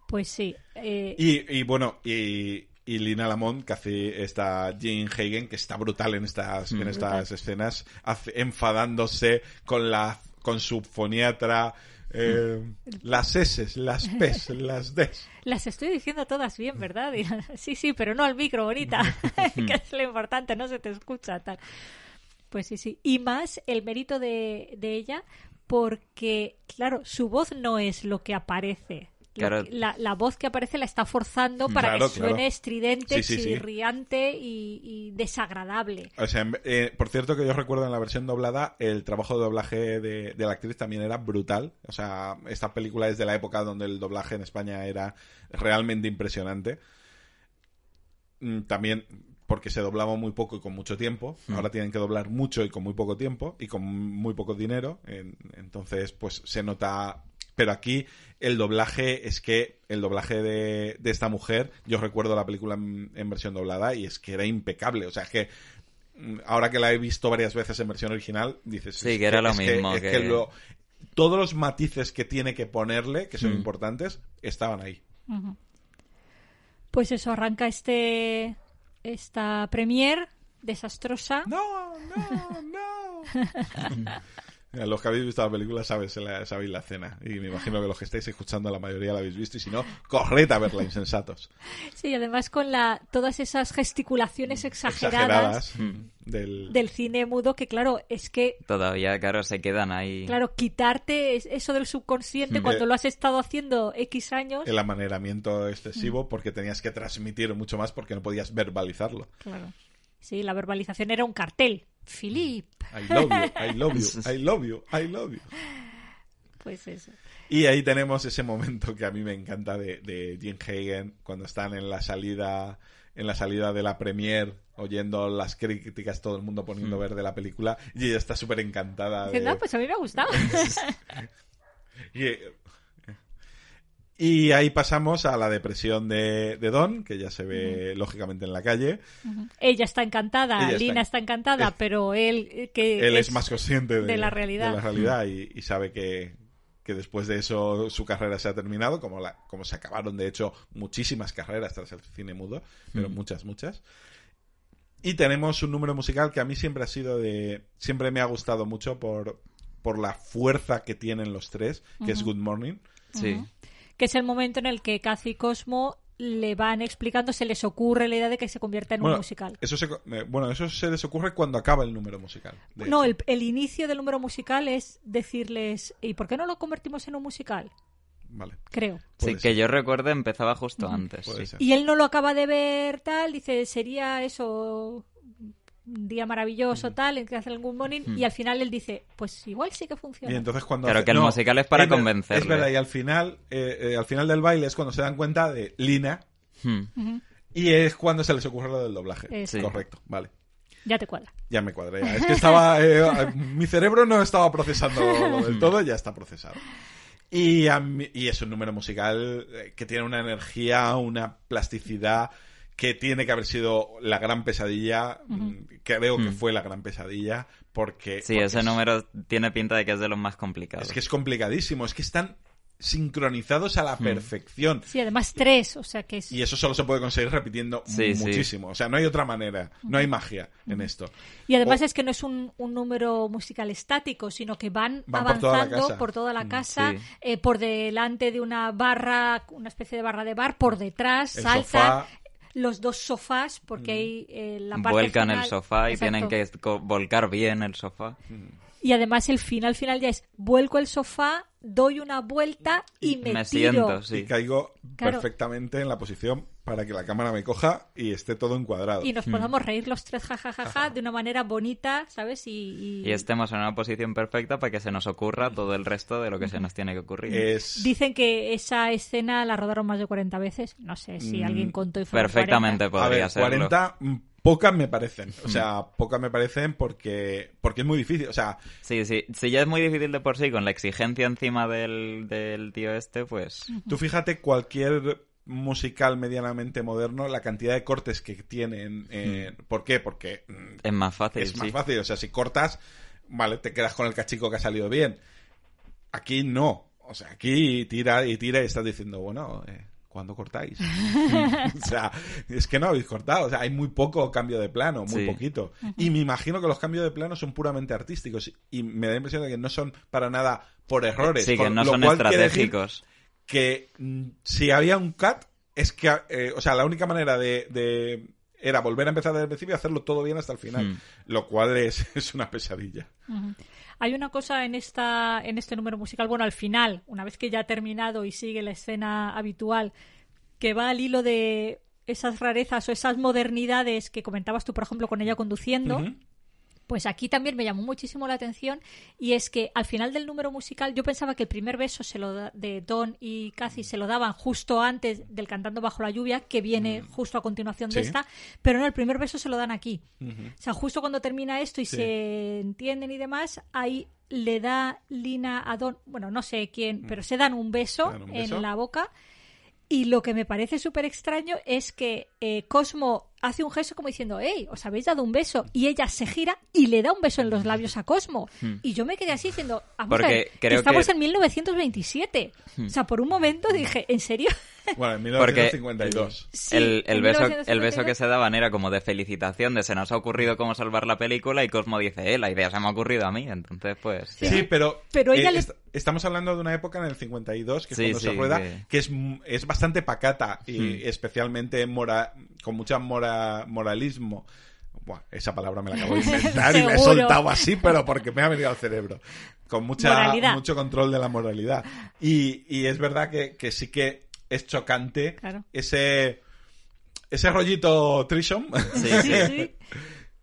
Pues sí. eh, Y, y bueno, y, y Lina Lamont, que hace esta Jane Hagen, que está brutal en estas, en estas escenas, hace- enfadándose con la con su foniatra, eh, las S, las P's, las D's. Las estoy diciendo todas bien, ¿verdad? Sí, sí, pero no al micro, bonita, que es lo importante, no se te escucha tal. Pues sí, sí. Y más el mérito de, de ella, porque, claro, su voz no es lo que aparece. Lo Claro. que- la, la voz que aparece la está forzando para Claro, que suene claro. estridente, Sí, sí, sí. chirriante y, y desagradable. O sea, eh, por cierto que yo recuerdo en la versión doblada, el trabajo de doblaje de, de la actriz también era brutal. O sea, esta película es de la época donde el doblaje en España era realmente impresionante. Mm, También porque se doblaba muy poco y con mucho tiempo. Ahora tienen que doblar mucho y con muy poco tiempo y con muy poco dinero. En- entonces, pues se nota. Pero aquí el doblaje es que el doblaje de, de esta mujer, yo recuerdo la película en, en versión doblada y es que era impecable. O sea, es que mm, ahora que la he visto varias veces en versión original, dices... Sí, es que era lo es mismo es que- lo- todos los matices que tiene que ponerle, que son Mm. importantes, estaban ahí. Pues eso, arranca este esta premier desastrosa. No, no, no. Mira, Los que habéis visto la película sabéis la, sabéis la escena. Y me imagino que los que estáis escuchando la mayoría la habéis visto. Y si no, corred a verla, insensatos. Sí, además con la todas esas gesticulaciones exageradas, Exageradas mm, del... del cine mudo que claro, es que Todavía, claro, se quedan ahí. claro, quitarte es- eso del subconsciente Mm. cuando lo has estado haciendo X años, el amaneramiento excesivo porque tenías que transmitir mucho más porque no podías verbalizarlo. claro. Sí, la verbalización era un cartel. Philip, I love you, I love you, I love you, I love you. pues eso. Y ahí tenemos ese momento que a mí me encanta de, de Jim Hagen cuando están en la salida en la salida de la premier oyendo las críticas todo el mundo poniendo verde la película y ella está súper encantada de, no, pues a mí me ha gustado. y, y ahí pasamos a la depresión de, de Don que ya se ve lógicamente en la calle Ella está encantada, Ella está Lina en- está encantada, es- pero él eh, que él es, más consciente de, de la realidad. de la realidad y, y sabe que, que después de eso su carrera se ha terminado, como, la, como se acabaron de hecho muchísimas carreras tras el cine mudo, pero muchas, muchas. Y tenemos un número musical que a mí siempre ha sido de... Siempre me ha gustado mucho por, por la fuerza que tienen los tres, que es Good Morning. Sí. Que es el momento en el que Kathy y Cosmo le van explicando, se les ocurre la idea de que se convierta en un musical. Eso se, eh, bueno, eso se les ocurre cuando acaba el número musical. No, el, el inicio del número musical es decirles, ¿y por qué no lo convertimos en un musical? Vale. Creo. Sí, que yo recuerdo empezaba justo antes. Sí. Y él no lo acaba de ver tal, dice, sería eso un día maravilloso, tal, en que hace el Good Morning, y al final él dice, pues igual sí que funciona. Y entonces cuando Pero hace- que el musical es para convencerle. Es verdad, y al final, eh, eh, al final del baile es cuando se dan cuenta de Lina Hmm. Y es cuando se les ocurre lo del doblaje. Correcto, vale. Ya te cuadra. Ya me cuadré. ya. Es que estaba. eh, mi cerebro no estaba procesando lo del todo, ya está procesado. Y, a mí- y es un número musical eh, que tiene una energía, una plasticidad que tiene que haber sido la gran pesadilla. mm, Creo que Mm. fue la gran pesadilla porque. Sí, porque ese es- número tiene pinta de que es de los más complicados. Es que es complicadísimo. Es que están sincronizados a la Hmm. perfección. Sí, además tres, o sea que es... Y eso solo se puede conseguir repitiendo Sí, sí. muchísimo. O sea, no hay otra manera. No hay magia en esto. Y además O- es que no es un, un número musical estático, sino que van, Van por toda la avanzando casa. por toda la Mm, casa, sí. eh, por delante de una barra, una especie de barra de bar, por detrás, El saltan sofá. Los dos sofás, porque hay eh, la parte Vuelcan final- el sofá y Exacto. tienen que volcar bien el sofá. Y además el final final ya es vuelco el sofá, doy una vuelta y me, Me tiro. siento, Y caigo Claro. perfectamente en la posición para que la cámara me coja y esté todo encuadrado. Y nos podamos reír los tres jajajaja de una manera bonita, ¿sabes? Y, y- Y estemos en una posición perfecta para que se nos ocurra todo el resto de lo que se nos tiene que ocurrir. Es... Dicen que esa escena la rodaron más de 40 veces. No sé si Mm, alguien contó y fueron Perfectamente 40. A podría serlo. 40 mm, pocas me parecen. O sea, pocas me parecen porque porque es muy difícil. O sea, Sí, sí. Si ya es muy difícil de por sí con la exigencia encima del, del tío este, pues... tú fíjate cualquier musical medianamente moderno, la cantidad de cortes que tienen. eh, ¿Por qué? Porque mm, Es más fácil, es más sí. fácil. O sea, si cortas, vale, te quedas con el cachico que ha salido bien. Aquí no. O sea, aquí tira y tira y estás diciendo, bueno, eh, ¿cuándo cortáis? o sea, es que no habéis cortado. O sea, hay muy poco cambio de plano, muy Sí. poquito. Y me imagino que los cambios de plano son puramente artísticos. Y me da la impresión de que no son para nada por errores. Sí, que no lo son estratégicos. Que mm, si había un cut, es que, eh, o sea, la única manera de, de- era volver a empezar desde el principio y hacerlo todo bien hasta el final, Hmm. lo cual es, es una pesadilla. Hay una cosa en esta en este número musical, bueno, al final, una vez que ya ha terminado y sigue la escena habitual, que va al hilo de esas rarezas o esas modernidades que comentabas tú, por ejemplo, con ella conduciendo. Ujú. Pues aquí también me llamó muchísimo la atención y es que al final del número musical yo pensaba que el primer beso se lo da- de Don y Cathy se lo daban justo antes del Cantando bajo la lluvia que viene justo a continuación de esta, pero no, el primer beso se lo dan aquí. O sea, justo cuando termina esto y Sí. se entienden y demás, ahí le da Lina a Don, bueno, no sé quién, pero se dan un beso, Mm. Se dan un beso. en la boca. Y lo que me parece súper extraño es que eh, Cosmo hace un gesto como diciendo, hey, os habéis dado un beso. Y ella se gira y le da un beso en los labios a Cosmo. Y yo me quedé así diciendo, vamos a Hmm. Porque ver, creo estamos que- Hmm. en 1927. O sea, por un momento dije, ¿en serio? Bueno, en Porque 1952. Sí, el, beso, el 1952. beso que se daban era como de felicitación, de se nos ha ocurrido cómo salvar la película y Cosmo dice, eh, la idea se me ha ocurrido a mí, entonces pues... Sí, pero, Pero ella eh, le- est- estamos hablando de una época en el 52, que es Sí, cuando se rueda, que- que, es, bastante pacata y Hmm. especialmente mora, con mucha mora, moralismo. Buah, esa palabra me la acabo de inventar y la he soltado así, pero porque me ha venido al cerebro. Con mucha, Moralidad. mucho control de la moralidad. Y, y es verdad que, que sí que es chocante Claro. ese, ese rollito Trisham. Sí, Sí, sí.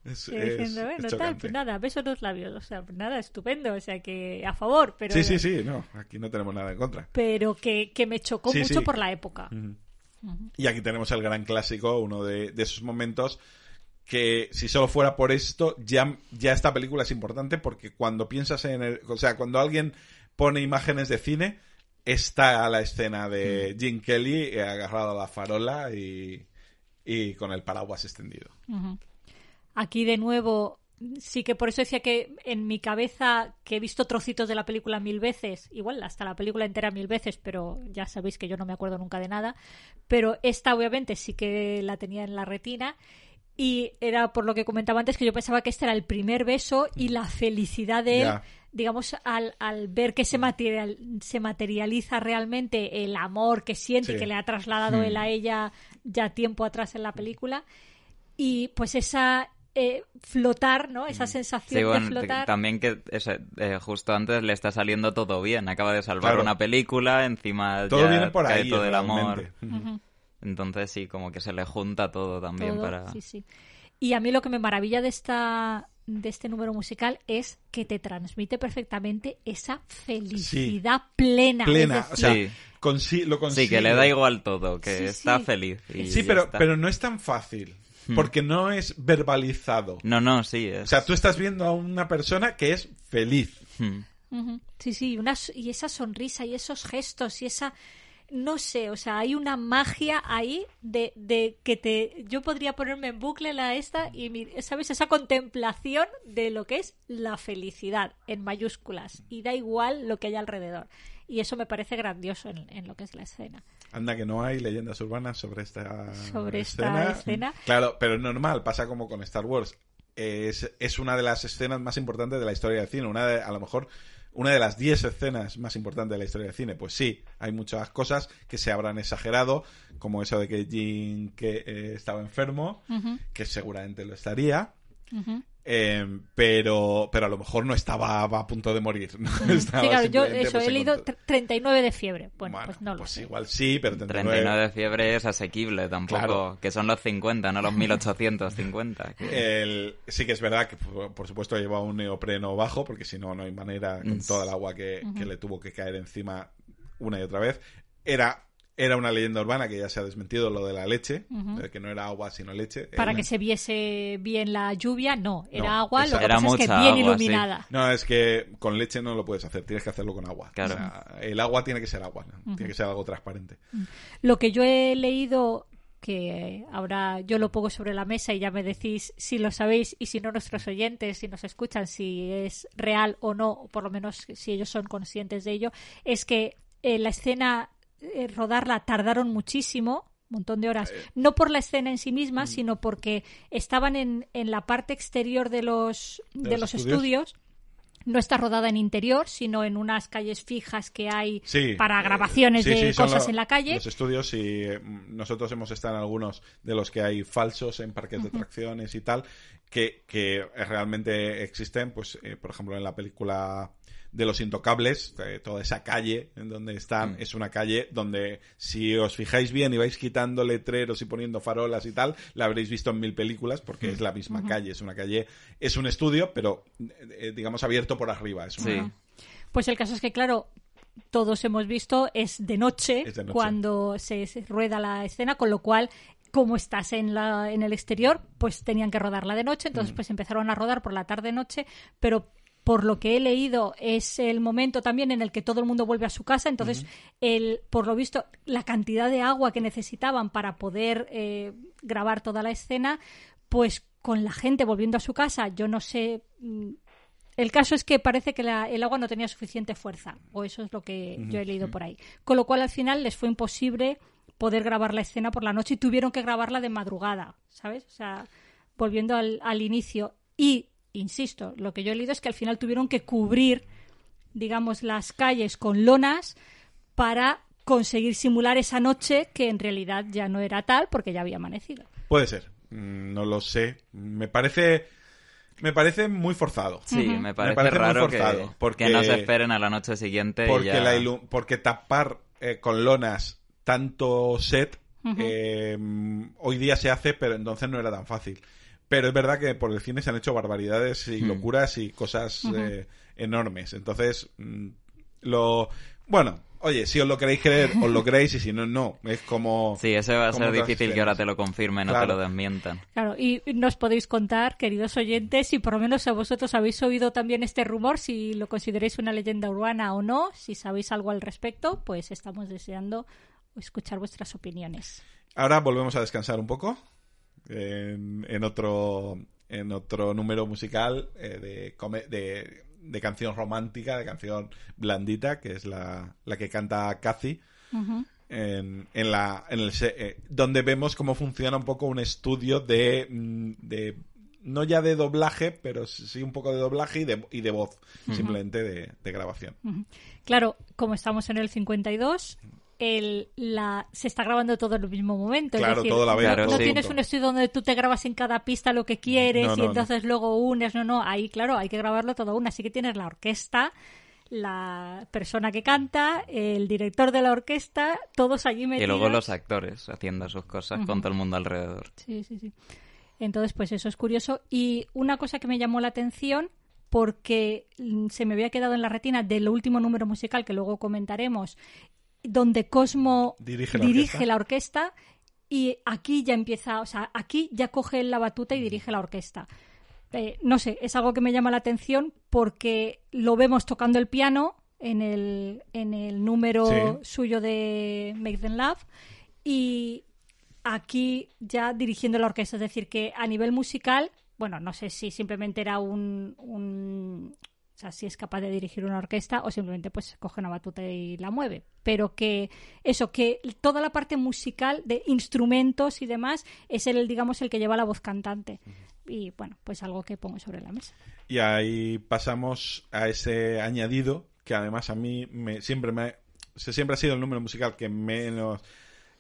Es, es- diciendo, es bueno, tal, chocante. pues nada, beso en los labios. O sea, pues nada, estupendo. O sea, que a favor, pero, Sí, sí, sí, no, aquí no tenemos nada en contra. pero que, que me chocó Sí, mucho sí. por la época. Y aquí tenemos el gran clásico, uno de, de esos momentos que si solo fuera por esto, ya, ya esta película es importante porque cuando piensas en el... O sea, cuando alguien pone imágenes de cine, está la escena de Jim Kelly eh, agarrado a la farola y, y con el paraguas extendido. Aquí de nuevo, sí que por eso decía que en mi cabeza, que he visto trocitos de la película mil veces, igual hasta la película entera mil veces, pero ya sabéis que yo no me acuerdo nunca de nada, pero esta obviamente sí que la tenía en la retina. Y era por lo que comentaba antes que yo pensaba que este era el primer beso y la felicidad de él. Digamos, al, al ver que se, material, se materializa realmente el amor que siente y Sí. que le ha trasladado él a ella ya tiempo atrás en la película. Y pues esa eh, flotar, ¿no? Esa sensación Sí, bueno, de flotar. también que ese, eh, justo antes le está saliendo todo bien. Acaba de salvar Claro. una película, encima Todo ya viene por cae ahí, todo el amor. Entonces sí, como que se le junta todo también todo, para... sí, sí. Y a mí lo que me maravilla de esta de este número musical es que te transmite perfectamente esa felicidad plena. Plena, o sea, consi- lo Sí, consigue. que le da igual todo, que Sí, está sí. feliz. y Sí, pero, está. pero no es tan fácil. Hmm. Porque no es verbalizado. No, no, sí. Es... O sea, tú estás viendo a una persona que es feliz. Hmm. Sí, sí, una y esa sonrisa y esos gestos y esa no sé, o sea, hay una magia ahí de, de que te yo podría ponerme en bucle la esta y sabes esa contemplación de lo que es la felicidad en mayúsculas y da igual lo que haya alrededor y eso me parece grandioso en, en lo que es la escena. Anda que no hay leyendas urbanas sobre esta Sobre esta escena. Claro, pero es normal, pasa como con Star Wars. Es, es una de las escenas más importantes de la historia del cine. Una de, a lo mejor una de las 10 escenas más importantes de la historia del cine. Pues sí, hay muchas cosas que se habrán exagerado, como eso de que Jim que, eh, estaba enfermo, que seguramente lo estaría. Eh, pero, pero a lo mejor no estaba a punto de morir. ¿no? Estaba Sí, claro, yo eso pues, he leído contra- tr- 39 de fiebre. Bueno, pues no lo pues sé. igual sí, pero 39, 39 de fiebre es asequible tampoco, Claro. que son los 50, no los 1850. que- El- sí que es verdad que, por supuesto, lleva un neopreno bajo, porque si no, no hay manera, con toda el agua que, que le tuvo que caer encima una y otra vez. Era, era una leyenda urbana que ya se ha desmentido lo de la leche, de que no era agua sino leche. Para Era- que se viese bien la lluvia, no, era No, agua, lo que Era pasa es que bien agua, sí. iluminada. No, es que con leche no lo puedes hacer, tienes que hacerlo con agua. Claro. O sea, el agua tiene que ser agua, ¿no? tiene que ser algo transparente. Lo que yo he leído, que ahora yo lo pongo sobre la mesa y ya me decís si lo sabéis y si no nuestros oyentes, si nos escuchan, si es real o no, o por lo menos si ellos son conscientes de ello, es que eh, la escena, eh, rodarla tardaron muchísimo un montón de horas, no por la escena en sí misma, sino porque estaban en, en la parte exterior de los, de, ¿De los estudios. No está rodada en interior, sino en unas calles fijas que hay Sí, para eh, grabaciones sí, de sí, cosas lo- en la calle. Los estudios y eh, nosotros hemos estado en algunos de los que hay falsos en parques de atracciones y tal, que, que realmente existen, pues eh, por ejemplo en la película de los intocables, eh, toda esa calle en donde están, Mm. es una calle donde si os fijáis bien y vais quitando letreros y poniendo farolas y tal, la habréis visto en mil películas porque es la misma calle, es una calle, es un estudio, pero eh, digamos abierto por arriba, es una- Sí. Pues el caso es que, claro, todos hemos visto, es de noche, Es de noche. cuando se, se rueda la escena, con lo cual, como estás en, la, en el exterior, pues tenían que rodarla de noche, Mm. entonces pues empezaron a rodar por la tarde-noche, pero por lo que he leído es el momento también en el que todo el mundo vuelve a su casa, entonces el, por lo visto la cantidad de agua que necesitaban para poder eh, grabar toda la escena, pues con la gente volviendo a su casa, yo no sé mm, el caso es que parece que la- el agua no tenía suficiente fuerza, o eso es lo que yo he leído por ahí. Con lo cual al final les fue imposible poder grabar la escena por la noche y tuvieron que grabarla de madrugada, ¿sabes? O sea, volviendo al, al inicio. Y, insisto, lo que yo he leído es que al final tuvieron que cubrir, digamos, las calles con lonas para conseguir simular esa noche que en realidad ya no era tal porque ya había amanecido. Puede ser, Mm, no lo sé. Me parece, me parece muy forzado. Sí, me parece, parece muy raro que, forzado, porque- que no se esperen a la noche siguiente y Porque, ya... la ilu- porque tapar eh, con lonas tanto set eh, hoy día se hace, pero entonces no era tan fácil. Pero es verdad que por el cine se han hecho barbaridades y Hmm. locuras y cosas eh, enormes. Entonces, mm, lo. Bueno, oye, si os lo queréis creer, os lo creéis y si no, no. Es como. Sí, eso va a ser difícil que ahora te lo confirmen o Claro. te lo desmientan. Claro, y nos podéis contar, queridos oyentes, si por lo menos a vosotros habéis oído también este rumor, si lo consideráis una leyenda urbana o no, si sabéis algo al respecto, pues estamos deseando escuchar vuestras opiniones. Ahora volvemos a descansar un poco en, en otro en otro número musical eh, de, come- de, de canción romántica, de canción blandita, que es la, la que canta Cathy. En, en la en el eh, donde vemos cómo funciona un poco un estudio de, mm, de no ya de doblaje pero sí un poco de doblaje y de, y de voz simplemente de, de grabación. Claro, como estamos en el 52, el, la, se está grabando todo en el mismo momento. es Claro, decir, todo a la vez, no, Claro, no sí. tienes un estudio donde tú te grabas en cada pista lo que quieres No, y no, no. entonces luego unes, no, no, ahí claro, hay que grabarlo todo una. Así que tienes la orquesta, la persona que canta, el director de la orquesta, todos allí metidos. Y luego los actores haciendo sus cosas con todo el mundo alrededor. Sí, sí, sí. Entonces, pues eso es curioso. Y una cosa que me llamó la atención, porque mm, se me había quedado en la retina del último número musical que luego comentaremos, donde Cosmo Dirige la orquesta. la orquesta y aquí ya empieza, o sea, aquí ya coge la batuta y dirige la orquesta. Eh, no sé, es algo que me llama la atención porque lo vemos tocando el piano en el, en el número Sí. suyo de Make Them Love y aquí ya dirigiendo la orquesta. Es decir, que a nivel musical, bueno, no sé si simplemente era un, un- sea, si es capaz de dirigir una orquesta o simplemente pues coge una batuta y la mueve. Pero que eso, que toda la parte musical de instrumentos y demás es el, digamos, el que lleva la voz cantante. Y bueno, pues algo que pongo sobre la mesa. Y ahí pasamos a ese añadido que además a mí me, siempre me se- siempre ha sido el número musical que menos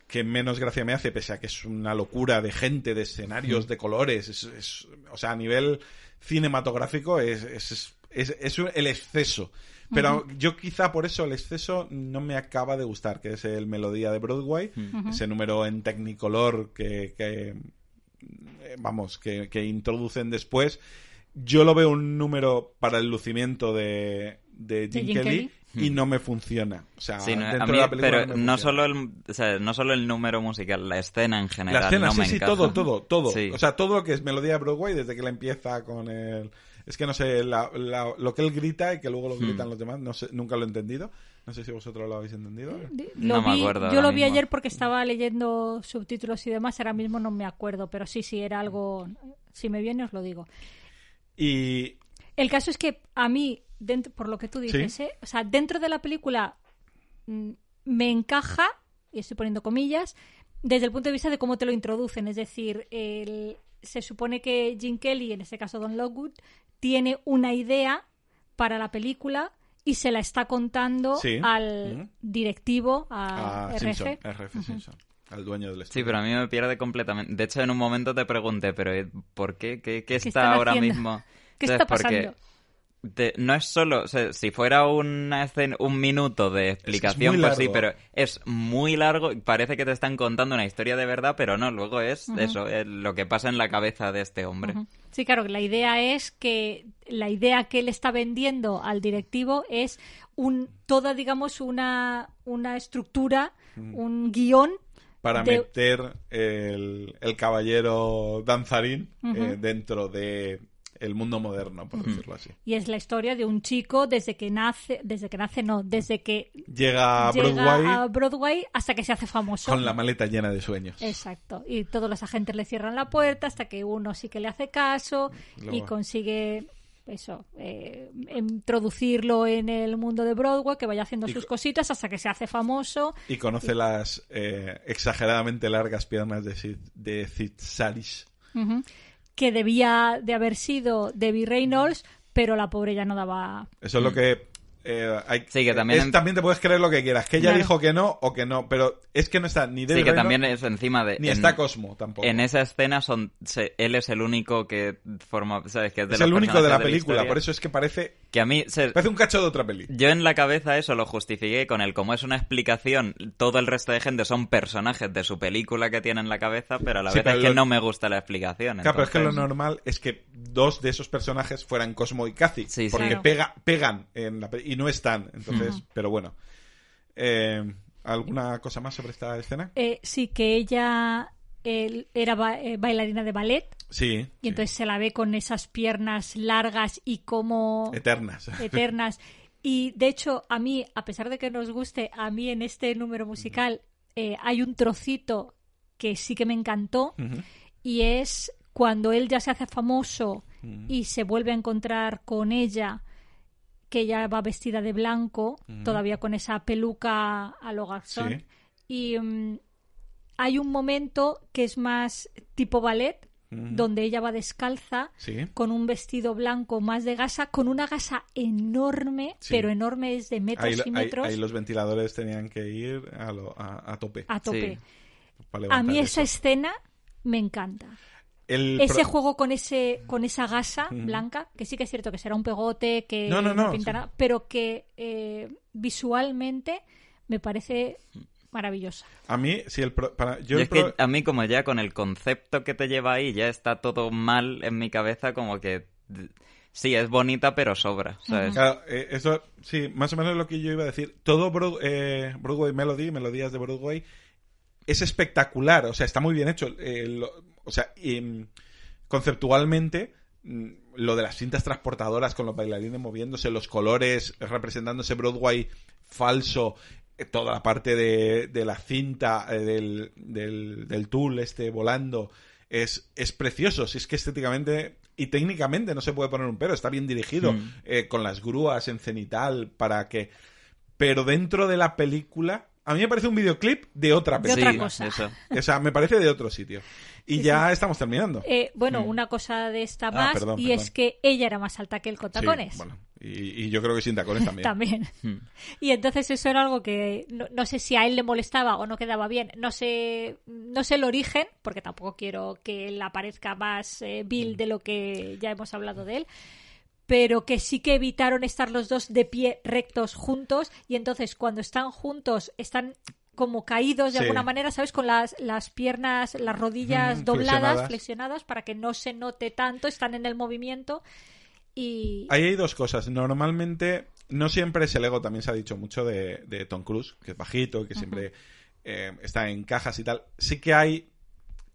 que menos gracia me hace, pese a que es una locura de gente, de escenarios, de colores. Es, es- o sea, a nivel cinematográfico es, es, es- es un- el exceso. Pero yo quizá por eso el exceso no me acaba de gustar, que es el Melodía de Broadway, ese número en Technicolor que, que, eh, vamos, que, que introducen después. Yo lo veo un número para el lucimiento de, de Jim, Jim Kelly, Kelly. y no me funciona. O sea, Sí, no, a dentro mí- de la película pero me no solo, el, o sea, no solo el número musical, la escena en general La escena, no sí, me sí, encaja. todo, todo, todo. Sí. O sea, todo lo que es melodía de Broadway, desde que la empieza con el... Es que no sé, la- la- lo que él grita y que luego lo Hmm. gritan los demás, no sé, nunca lo he entendido. No sé si vosotros lo habéis entendido. Lo No me vi- acuerdo yo lo vi mismo. ayer porque estaba leyendo subtítulos y demás, ahora mismo no me acuerdo, pero sí, sí, era algo... Si me viene os lo digo. Y El caso es que a mí, dentro, por lo que tú dices, Sí. ¿eh? o sea, dentro de la película mm, me encaja, y estoy poniendo comillas, desde el punto de vista de cómo te lo introducen. Es decir, el- se supone que Jim Kelly, en este caso Don Lockwood, tiene una idea para la película y se la está contando Sí. al directivo, a, a RG. Simpson, RF Simpson, al dueño del Sí, estudio. pero a mí me pierde completamente. De hecho, en un momento te pregunté, pero ¿eh, ¿por qué? ¿Qué, qué está ahora haciendo? mismo? ¿Qué está Porque no es solo, o sea, si fuera una escena, un minuto de explicación, pues sí, pero es muy largo. y Parece que te están contando una historia de verdad, pero no, luego es eso, es lo que pasa en la cabeza de este hombre. Sí, claro, que la idea es que la idea que él está vendiendo al directivo es un toda, digamos, una, una estructura, un guion para de- meter el, el caballero danzarín eh, dentro de el mundo moderno, por decirlo así. y es la historia de un chico desde que nace, desde que nace no, desde que Llega a llega Broadway a Broadway hasta que se hace famoso. con la maleta llena de sueños. Exacto. Y todos los agentes le cierran la puerta hasta que uno sí que le hace caso y consigue eso, eh, introducirlo en el mundo de Broadway, que vaya haciendo Y sus co- cositas hasta que se hace famoso. Y conoce las eh, exageradamente largas piernas de, Sid, de Sid Saris. Ujú. Que debía de haber sido Debbie Reynolds, pero la pobre ya no daba. Eso es lo que... eh, hay, Sí, que también es- en- también te puedes creer lo que quieras. Que ella Claro. dijo que no o que no, pero es que no está ni de Sí, que también es encima de... ni en- está Cosmo tampoco. En esa escena son se- él es el único que forma, ¿sabes? Que es de es los el único de la película, por eso es que parece, Que a mí se- parece un cacho de otra peli. Yo en la cabeza eso lo justifiqué con el como es una explicación, todo el resto de gente son personajes de su película que tiene en la cabeza, pero a la Sí, vez es que no me gusta la explicación. Claro, pero es que lo normal es que dos de esos personajes fueran Cosmo y Cathy. Sí, sí. porque Claro. pega, pegan en la pe- y no están. Entonces, pero bueno. Eh, ¿Alguna cosa más sobre esta escena? Eh, sí, que ella él era ba- eh, bailarina de ballet Sí. y entonces se la ve con esas piernas largas y como Eternas. eternas. Y de hecho, a mí, a pesar de que nos guste, a mí en este número musical eh, hay un trocito que sí que me encantó y es cuando él ya se hace famoso y se vuelve a encontrar con ella, que ella va vestida de blanco, todavía con esa peluca a lo Garzón. Sí. Y mm, hay un momento que es más tipo ballet, donde ella va descalza, Sí. con un vestido blanco más de gasa, con una gasa enorme, Sí. pero enorme es de metros Ahí, y metros ahí los ventiladores tenían que ir a, lo- a- a tope. a tope. A mí esa escena me encanta. El ese pro- juego con ese con esa gasa blanca, que sí que es cierto que será un pegote, que No, no, no, pintará, sí. pero que eh, visualmente me parece maravillosa. A mí, si el pro- para, yo el es que a mí como ya con el concepto que te lleva ahí ya está todo mal en mi cabeza como que sí es bonita pero sobra ¿sabes? Claro, eh, eso, sí, más o menos lo que yo iba a decir. Todo Broad- eh, Broadway Melody, melodías de Broadway, es espectacular. O sea, está muy bien hecho. Eh, lo- o sea, mm, conceptualmente, mm, lo de las cintas transportadoras con los bailarines moviéndose, los colores representando ese Broadway falso, eh, toda la parte de, de la cinta, eh, del, del, del tool este volando, es, es precioso. Si es que estéticamente y técnicamente no se puede poner un pero, está bien dirigido, Mm. con las grúas en cenital, para que... Pero dentro de la película, a mí me parece un videoclip de otra De película. otra cosa. eso. O sea, me parece de otro sitio. Y ya estamos terminando. Eh, bueno, una cosa de esta Ah, más, perdón, y perdón. es que ella era más alta que él con Sí, tacones. bueno, y, y yo creo que sin tacones también. También. Hmm. Y entonces eso era algo que no, no sé si a él le molestaba o no quedaba bien. No sé, no sé el origen, porque tampoco quiero que él aparezca más eh, vil de lo que ya hemos hablado de él. Pero que sí que evitaron estar los dos de pie rectos juntos. Y entonces cuando están juntos están como caídos de Sí. alguna manera, ¿sabes? Con las, las piernas, las rodillas dobladas, flexionadas. flexionadas, para que no se note tanto, están en el movimiento. Y, Ahí hay dos cosas. Normalmente, no siempre es el ego, también se ha dicho mucho de, de Tom Cruise, que es bajito, que siempre eh, está en cajas y tal. Sí que hay,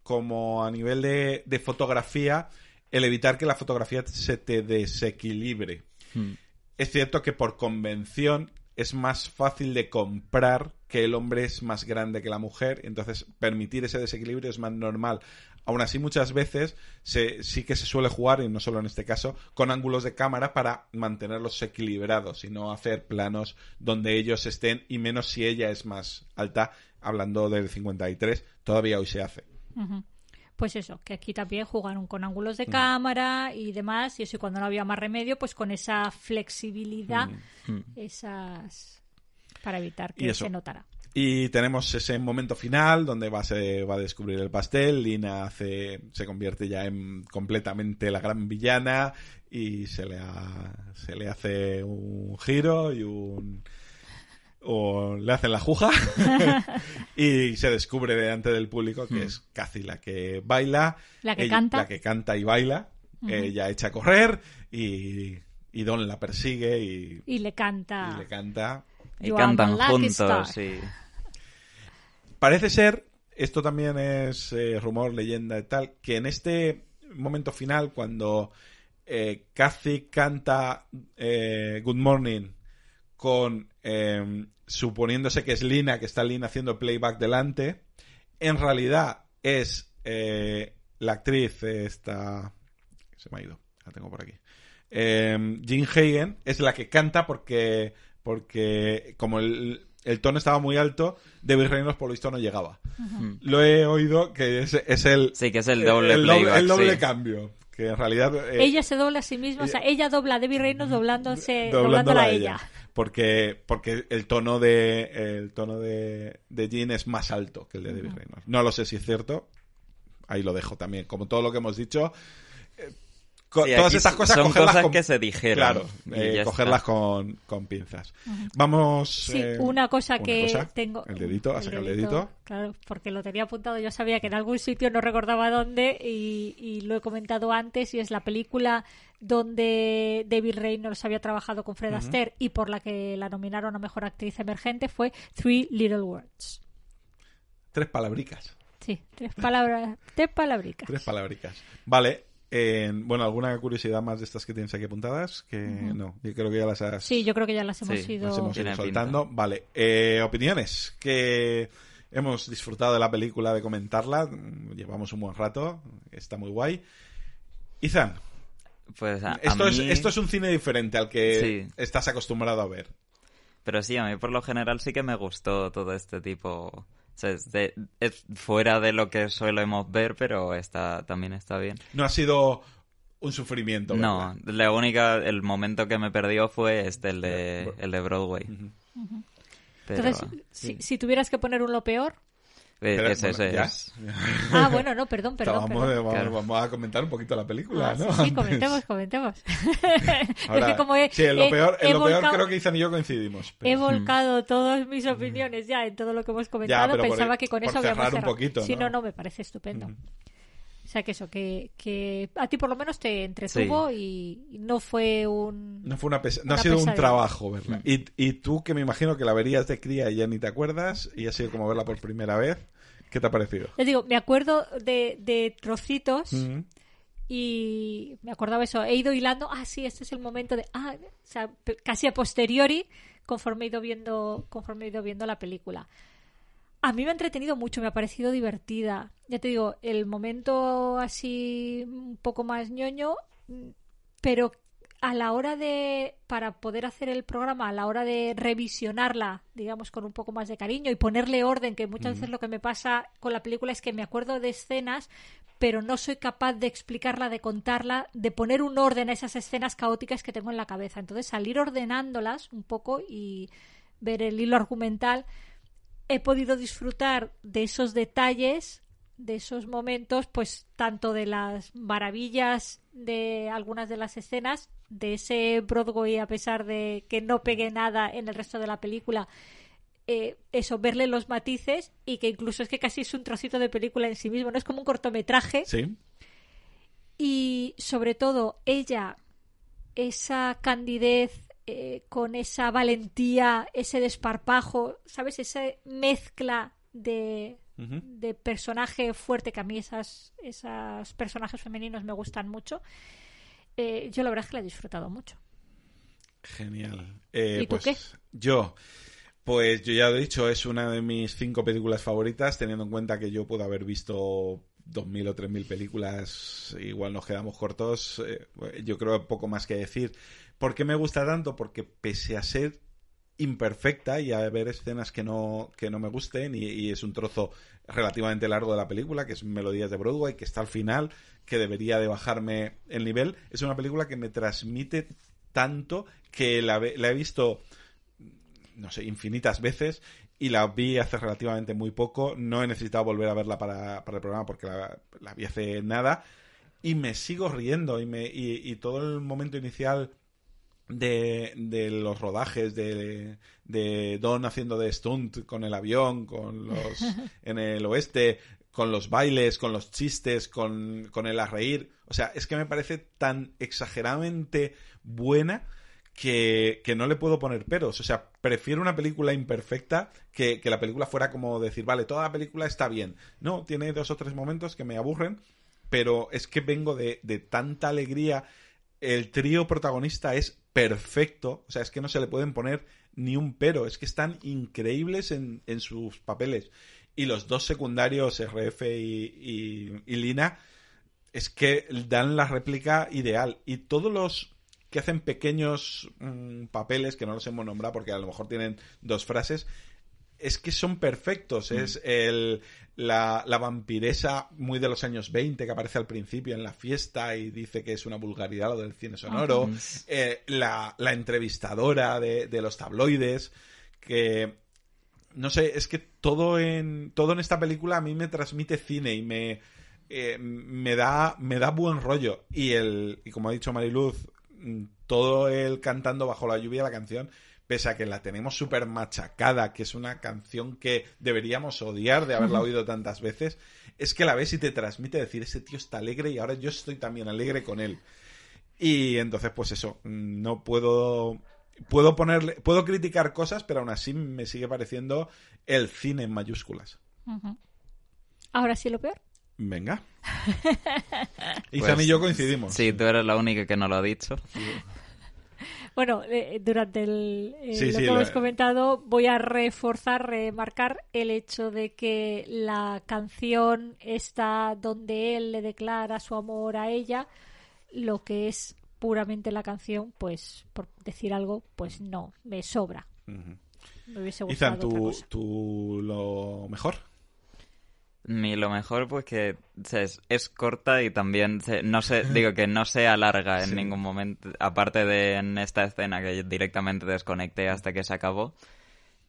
como a nivel de, de fotografía, el evitar que la fotografía se te desequilibre. Hmm. Es cierto que por convención es más fácil de comprar que el hombre es más grande que la mujer, y entonces permitir ese desequilibrio es más normal. Aún así, muchas veces se, sí que se suele jugar, y no solo en este caso, con ángulos de cámara para mantenerlos equilibrados y no hacer planos donde ellos estén, y menos si ella es más alta, hablando del 53, todavía hoy se hace. Pues eso, que aquí también jugaron con ángulos Mm. de cámara y demás, y eso y cuando no había más remedio, pues con esa flexibilidad, Hmm. esas para evitar Mm. Que se notara. Y tenemos ese momento final donde va, se va a descubrir el pastel. Lina hace, se convierte ya en completamente la gran villana y se le, ha- se le hace un giro y un. O le hacen la juja y se descubre delante del público que es Cathy la que baila, La que ella- canta. la que canta y baila, ella echa a correr y, y Don la persigue y, Y le canta. y le canta y cantan juntos sí. Parece ser, esto también es eh, rumor, leyenda y tal, que en este momento final, cuando eh, Cathy canta eh, Good Morning con eh, suponiéndose que es Lina, que está Lina haciendo playback delante, en realidad es eh, la actriz esta... Se me ha ido, la tengo por aquí. Eh, Jean Hagen es la que canta porque, porque como el, el tono estaba muy alto, David Reynolds por lo visto no llegaba. Hmm. Lo he oído que es, es el, Sí, que es el doble el doble, playback, el doble sí. cambio. Que en realidad... eh, ella se dobla a sí misma, o sea, ella dobla a Debbie Reynolds doblándose, doblándola doblándola a ella. Porque, porque el tono de el tono de, de Jean es más alto que el de David Reynolds. No lo sé si es cierto. Ahí lo dejo también. Como todo lo que hemos dicho. Todas estas cosas son cogerlas cosas con, que se dijeron Claro, y eh, cogerlas con, con pinzas. Vamos. Sí, eh, una cosa una que cosa. tengo. El dedito, ha sacado el dedito. Claro, porque lo tenía apuntado. Yo sabía que en algún sitio no recordaba dónde y, y lo he comentado antes. Y es la película donde David Reynolds había trabajado con Fred Astaire y por la que la nominaron a mejor actriz emergente fue Three Little Words. Tres palabricas. Sí, tres palabras, tres palabricas. Tres palabricas. Vale. Eh, bueno, ¿alguna curiosidad más de estas que tienes aquí apuntadas? Que no, yo creo que ya las has, Sí, yo creo que ya las hemos Sí, ido. las hemos ido Tiene soltando. Vale. eh, opiniones. Que hemos disfrutado de la película, de comentarla. mm, Llevamos un buen rato. Está muy guay. Izan, Pues a, a esto, es, mí- esto es un cine diferente al que Sí. estás acostumbrado a ver. Pero sí, a mí por lo general sí que me gustó todo este tipo. O sea, es, de- es fuera de lo que solemos ver, pero está también está bien. No ha sido un sufrimiento. No, ¿verdad? la única, el momento que me perdió fue este, el de, el de Broadway. Pero, Entonces, si, si tuvieras que poner un lo peor, Pero, ese, bueno, ese ¿ya? es- Ah, bueno, no, perdón, perdón. Vamos, perdón. vamos- Claro. vamos a comentar un poquito la película, Ah, ¿no? sí, sí, comentemos, comentemos. Ahora, es que como he, sí, en lo he- peor, en lo peor volcado- creo que Izan y yo coincidimos. pero- He volcado todas mis opiniones ya en todo lo que hemos comentado. pero por- Pensaba que con por eso habíamos cerrar un cerrado. poquito, Sí, ¿no? no, no, me parece estupendo. O sea, que eso, que, que a ti por lo menos te entretuvo y, y no fue un... No fue una pesa- no ha sido un trabajo verla. Y, y tú, que me imagino que la verías de cría y ya ni te acuerdas, y ha sido como verla por primera vez, ¿qué te ha parecido? Les digo, me acuerdo de, de trocitos Mm. y me acordaba eso. He ido hilando, ah, sí, este es el momento de... Ah, o sea, casi a posteriori, conforme he ido viendo, conforme he ido viendo la película. A mí me ha entretenido mucho, me ha parecido divertida. Ya te digo, el momento así un poco más ñoño, pero a la hora de, para poder hacer el programa, a la hora de revisionarla, digamos, con un poco más de cariño y ponerle orden, que muchas veces lo que me pasa con la película es que me acuerdo de escenas, pero no soy capaz de explicarla, de contarla, de poner un orden a esas escenas caóticas que tengo en la cabeza. Entonces, salir ordenándolas un poco y ver el hilo argumental, he podido disfrutar de esos detalles, de esos momentos, pues tanto de las maravillas de algunas de las escenas, de ese Broadway a pesar de que no pegue nada en el resto de la película, eh, eso, verle los matices y que incluso es que casi es un trocito de película en sí mismo, no es como un cortometraje Sí. y sobre todo ella, esa candidez eh, con esa valentía, ese desparpajo, ¿sabes? Esa mezcla de, de personaje fuerte, que a mí esas, esas personajes femeninos me gustan mucho. Eh, yo la verdad es que la he disfrutado mucho. Genial. Eh, ¿Y tú pues, qué? Yo, pues yo ya lo he dicho, es una de mis cinco películas favoritas, teniendo en cuenta que yo puedo haber visto 2.000 o 3.000 películas, igual nos quedamos cortos, eh, yo creo poco más que decir. ¿Por qué me gusta tanto? Porque pese a ser imperfecta y a haber escenas que no, que no me gusten y, es un trozo relativamente largo de la película, que es Melodías de Broadway, que está al final, que debería de bajarme el nivel, es una película que me transmite tanto que la, la he visto, no sé, infinitas veces y la vi hace relativamente muy poco. No he necesitado volver a verla para, para el programa porque la, la vi hace nada y me sigo riendo y, me, y todo el momento inicial de, de los rodajes de, de Don haciendo de stunt con el avión, con los en el oeste, con los bailes, con los chistes, con, con el a reír. O sea, es que me parece tan exageradamente buena que, que no le puedo poner peros. O sea, prefiero una película imperfecta que, que la película fuera como decir, vale, toda la película está bien. No, tiene dos o tres momentos que me aburren, pero es que vengo de, de tanta alegría. El trío protagonista es perfecto, o sea, es que no se le pueden poner ni un pero, es que están increíbles en, en sus papeles. Y los dos secundarios, RF y, y- Lina, es que dan la réplica ideal. Y todos los que hacen pequeños mm, papeles, que no los hemos nombrado porque a lo mejor tienen dos frases, es que son perfectos. Es el, la, la vampiresa muy de los años 20 que aparece al principio en la fiesta y dice que es una vulgaridad lo del cine sonoro. Eh, la, la entrevistadora de, de los tabloides, que no sé, es que todo en, todo en esta película a mí me transmite cine y me, eh, me, da, me da buen rollo. Y, el, y como ha dicho Mariluz, mm, todo el cantando bajo la lluvia la canción, pese a que la tenemos súper machacada, que es una canción que deberíamos odiar de haberla oído tantas veces, es que la ves y te transmite decir, ese tío está alegre y ahora yo estoy también alegre con él. Y entonces, pues eso, mm, no puedo. Puedo ponerle. Puedo criticar cosas, pero aún así me sigue pareciendo el cine en mayúsculas. Ahora sí lo peor. Venga. Pues, Izan y yo coincidimos. Sí, tú eres la única que no lo ha dicho. Bueno, eh, durante el, eh, Sí, lo sí, que hemos comentado, voy a reforzar, remarcar el hecho de que la canción está donde él le declara su amor a ella, lo que es puramente la canción, pues, por decir algo, pues no, me sobra. Me hubiese gustado Izan, otra ¿tú, cosa. tú lo mejor? Mi lo mejor, pues que es, es corta y también se- no se, digo que no se alarga en Sí. ningún momento. Aparte de en esta escena que directamente desconecté hasta que se acabó.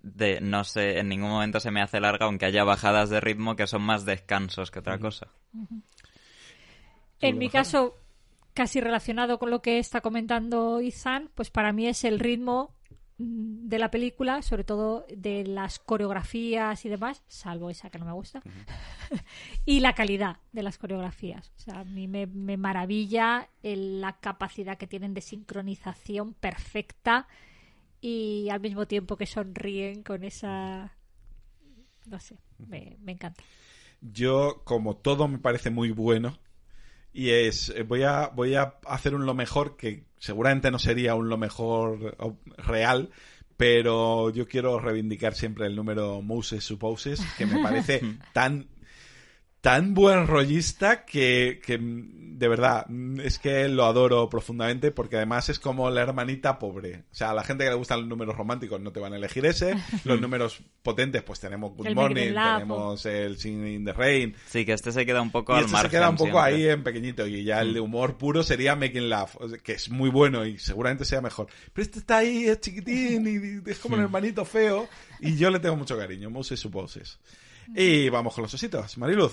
de no sé, en ningún momento se me hace larga, aunque haya bajadas de ritmo que son más descansos que otra cosa. En mi caso, casi relacionado con lo que está comentando Izan, pues para mí es el ritmo de la película, sobre todo de las coreografías y demás, salvo esa que no me gusta, y la calidad de las coreografías. O sea, a mí me, me maravilla el- la capacidad que tienen de sincronización perfecta y al mismo tiempo que sonríen con esa... No sé, me, me encanta. Yo, como todo me parece muy bueno, y es, eh, voy a, voy a hacer un lo mejor que seguramente no sería un lo mejor real, pero yo quiero reivindicar siempre el número Moses Supposes, que me parece tan tan buen rollista que, que, mm, de verdad mm, es que lo adoro profundamente porque además es como la hermanita pobre. O sea, a la gente que le gustan los números románticos no te van a elegir ese. Los números potentes, pues tenemos Good El Morning, tenemos el Singing in the Rain. Sí, que este se queda un poco Y al este margen se queda un poco siempre. ahí en pequeñito. Y ya el de humor puro sería Making Love, que es muy bueno y seguramente sea mejor. Pero este está ahí, es chiquitín y es como el hermanito feo. Y yo le tengo mucho cariño, Moses Supposes. Y vamos con los ositos. Mariluz.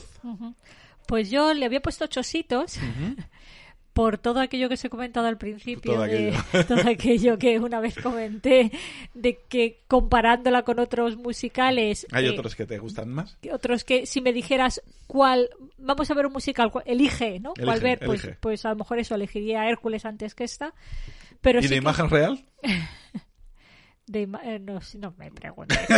Pues yo le había puesto chositos por todo aquello que os he comentado al principio, Todo de aquello. todo aquello que una vez comenté, de que comparándola con otros musicales, ¿Hay eh, otros que te gustan más? que otros que si me dijeras cuál, vamos a ver un musical, cuál- elige, ¿no? ¿Cuál Elige, ver? Pues, pues a lo mejor eso, elegiría Hércules antes que esta. Pero ¿Y sí de que- imagen real? de eh, no, si no me preguntes.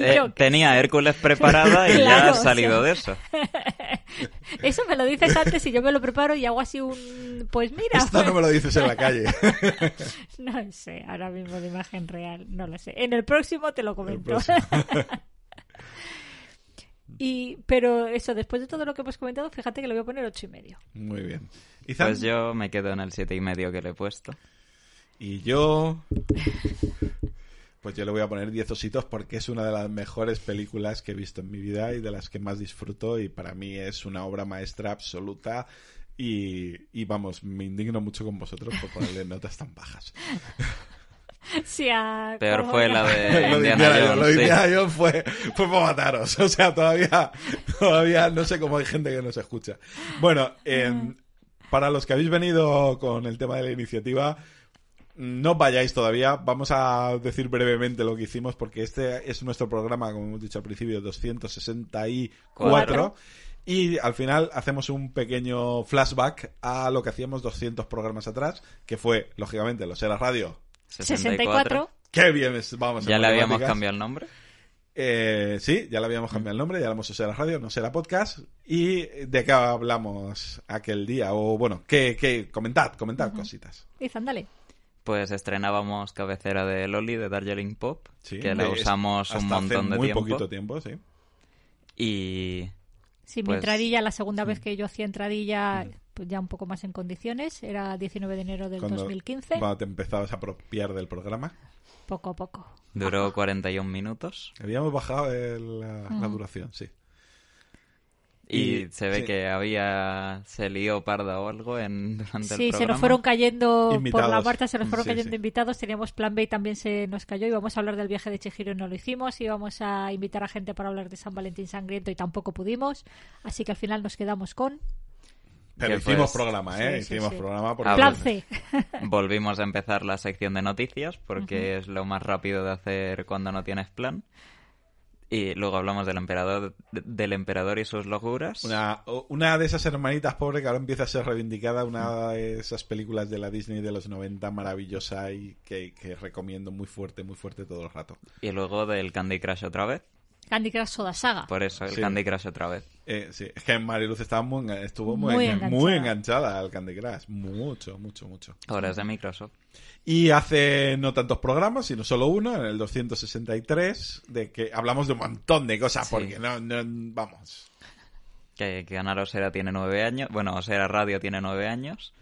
Eh, tenía Hércules preparada y ya ha o sea. salido de eso. Eso me lo dices antes y yo me lo preparo y hago así un... Pues mira, Esto no me lo dices en la calle. No sé, ahora mismo de imagen real, no lo sé. En el próximo te lo comento. y, pero eso, después de todo lo que hemos comentado, fíjate que le voy a poner ocho y medio. Muy bien. Izan? Pues yo me quedo en el siete y medio que le he puesto. Y yo... Pues yo le voy a poner 10 ositos porque es una de las mejores películas que he visto en mi vida y de las que más disfruto y para mí es una obra maestra absoluta y, y vamos, me indigno mucho con vosotros por ponerle notas tan bajas. Sí, a Peor fue la de lo de Indiana Indiana Jones, Jones, lo de sí. Indiana Jones fue, fue para mataros. O sea, todavía, todavía no sé cómo hay gente que nos escucha. Bueno, em, para los que habéis venido con el tema de la iniciativa, no vayáis todavía. Vamos a decir brevemente lo que hicimos porque este es nuestro programa, como hemos dicho al principio, 264. Cuatro. Y al final hacemos un pequeño flashback a lo que hacíamos 200 programas atrás, que fue, lógicamente, los Era Radio. 64. ¡Qué bien! es- Vamos Ya le habíamos cambiado el nombre. Eh, sí, ya le habíamos cambiado el nombre, ya le hemos usado la radio, no será podcast. ¿Y de qué hablamos aquel día? O bueno, ¿qué, qué? comentad, comentad cositas. Dicen, dale. Pues estrenábamos cabecera de Loli de Darjeeling Pop, Sí, que la usamos un montón hace de muy tiempo. poquito tiempo, sí. Y Sí, mi Pues- entradilla, la segunda vez que yo hacía entradilla, pues ya un poco más en condiciones, era 19 de enero del Cuando, 2015. cuando te empezabas a apropiar del programa. Poco a poco. duró 41 minutos. Habíamos bajado el- la, la duración, sí. Y, Y- se ve sí. que había... Se lió parda o algo en, durante el Sí, se programa. nos fueron cayendo por Invitados. la Marta, se nos fueron Sí, cayendo sí. invitados. Teníamos plan B y también se nos cayó. Íbamos a hablar del viaje de Chihiro y no lo hicimos. Íbamos a invitar a gente para hablar de San Valentín Sangriento y tampoco pudimos. Así que al final nos quedamos con Pero Que hicimos pues- programa, ¿eh? Sí, sí, hicimos sí. programa porque... Plan. C. Volvimos a empezar la sección de noticias porque es lo más rápido de hacer cuando no tienes plan. Y luego hablamos del emperador, del emperador y sus locuras. Una, una de esas hermanitas pobres que ahora empieza a ser reivindicada, una de esas películas de la Disney de los 90 maravillosa y que, que recomiendo muy fuerte, muy fuerte todo el rato. Y luego del Candy Crush otra vez. Candy Crush Soda Saga. Por eso, el Sí. Candy Crush otra vez. Eh, sí, es que Mariluz estaba muy, estuvo muy, Muy engan- enganchada. muy enganchada al Candy Crush. Mucho, mucho, mucho. Ahora es de Microsoft. Y hace no tantos programas, sino solo uno, en el 263, de que hablamos de un montón de cosas, Sí. porque no, no, vamos. Que, que Canal Osera tiene nueve años. Bueno, Osera Radio tiene nueve años.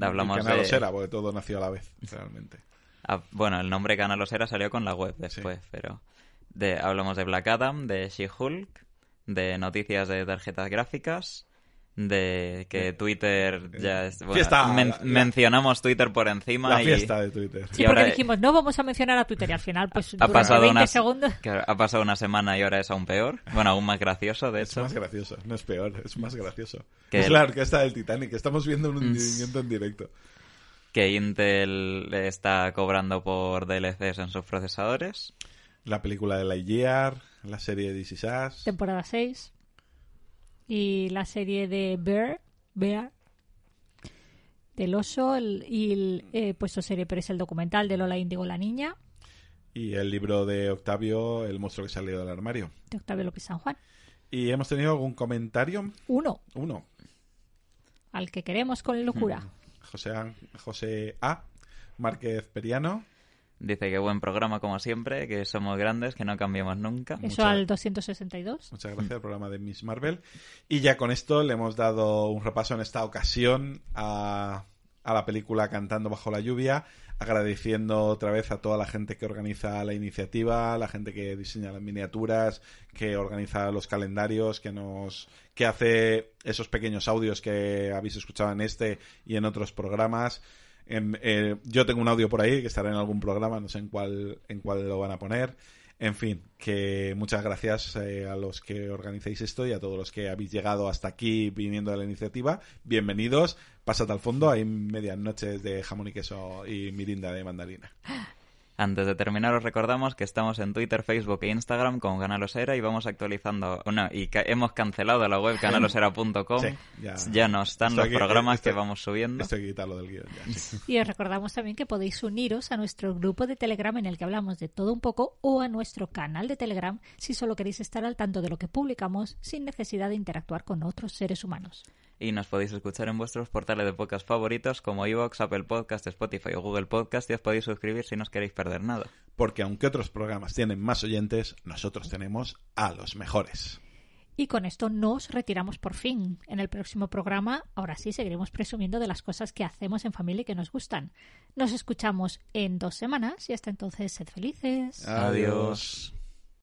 Hablamos El canal de... Osera, porque todo nació a la vez, realmente. Ah, bueno, el nombre Canal Osera salió con la web después, pero de, hablamos de Black Adam, de She-Hulk, de noticias de tarjetas gráficas, de que Twitter ya es... bueno, Fiesta, men- la- mencionamos Twitter por encima La y fiesta de Twitter. Sí, Y porque ahora- dijimos, no vamos a mencionar a Twitter y al final, pues, ha pasado 20 una, segundos. que ha pasado una semana y ahora es aún peor. Bueno, aún más gracioso, de Es hecho. más gracioso, no es peor, es más gracioso. Que es el- la orquesta del Titanic, estamos viendo un Mm. hundimiento en directo. Que Intel está cobrando por DLCs en sus procesadores. La película de Lightyear, la serie de This Us. temporada 6. Y la serie de Bear, Bear del oso, el- y el, he puesto serie, pero es el documental de Lola Índigo la niña, Y el libro de Octavio, El monstruo que salió del armario. de Octavio López San Juan. ¿Y hemos tenido algún comentario? Uno, Uno. al que queremos con locura. José, A- José A. Márquez Periano. Dice que buen programa como siempre, que somos grandes, que no cambiamos nunca. Eso al 262. Muchas gracias al programa de Miss Marvel. Y ya con esto le hemos dado un repaso en esta ocasión a, a la película Cantando bajo la lluvia, agradeciendo otra vez a toda la gente que organiza la iniciativa, la gente que diseña las miniaturas, que organiza los calendarios, que nos que hace esos pequeños audios que habéis escuchado en este y en otros programas. En- eh, yo tengo un audio por ahí que estará en algún programa, no sé en cuál, en cuál lo van a poner. En fin, que muchas gracias eh, a los que organizáis esto y a todos los que habéis llegado hasta aquí viniendo de la iniciativa. Bienvenidos. Pasad al fondo, hay medias noches de jamón y queso y mirinda de mandarina. Antes de terminar, os recordamos que estamos en Twitter, Facebook e Instagram con Canalosera y vamos actualizando. No, y ca- hemos cancelado la web canalosera.com. Sí, ya. ya. no están los programas que vamos subiendo. Esto hay que quitarlo del guion ya, sí. Y os recordamos también que podéis uniros a nuestro grupo de Telegram en el que hablamos de todo un poco o a nuestro canal de Telegram si solo queréis estar al tanto de lo que publicamos sin necesidad de interactuar con otros seres humanos. Y nos podéis escuchar en vuestros portales de podcast favoritos como iVoox, Apple Podcast, Spotify o Google Podcast y os podéis suscribir si no os queréis perder nada. Porque aunque otros programas tienen más oyentes, nosotros tenemos a los mejores. Y con esto nos retiramos por fin. En el próximo programa, ahora sí, seguiremos presumiendo de las cosas que hacemos en familia y que nos gustan. Nos escuchamos en dos semanas y hasta entonces, sed felices. Adiós.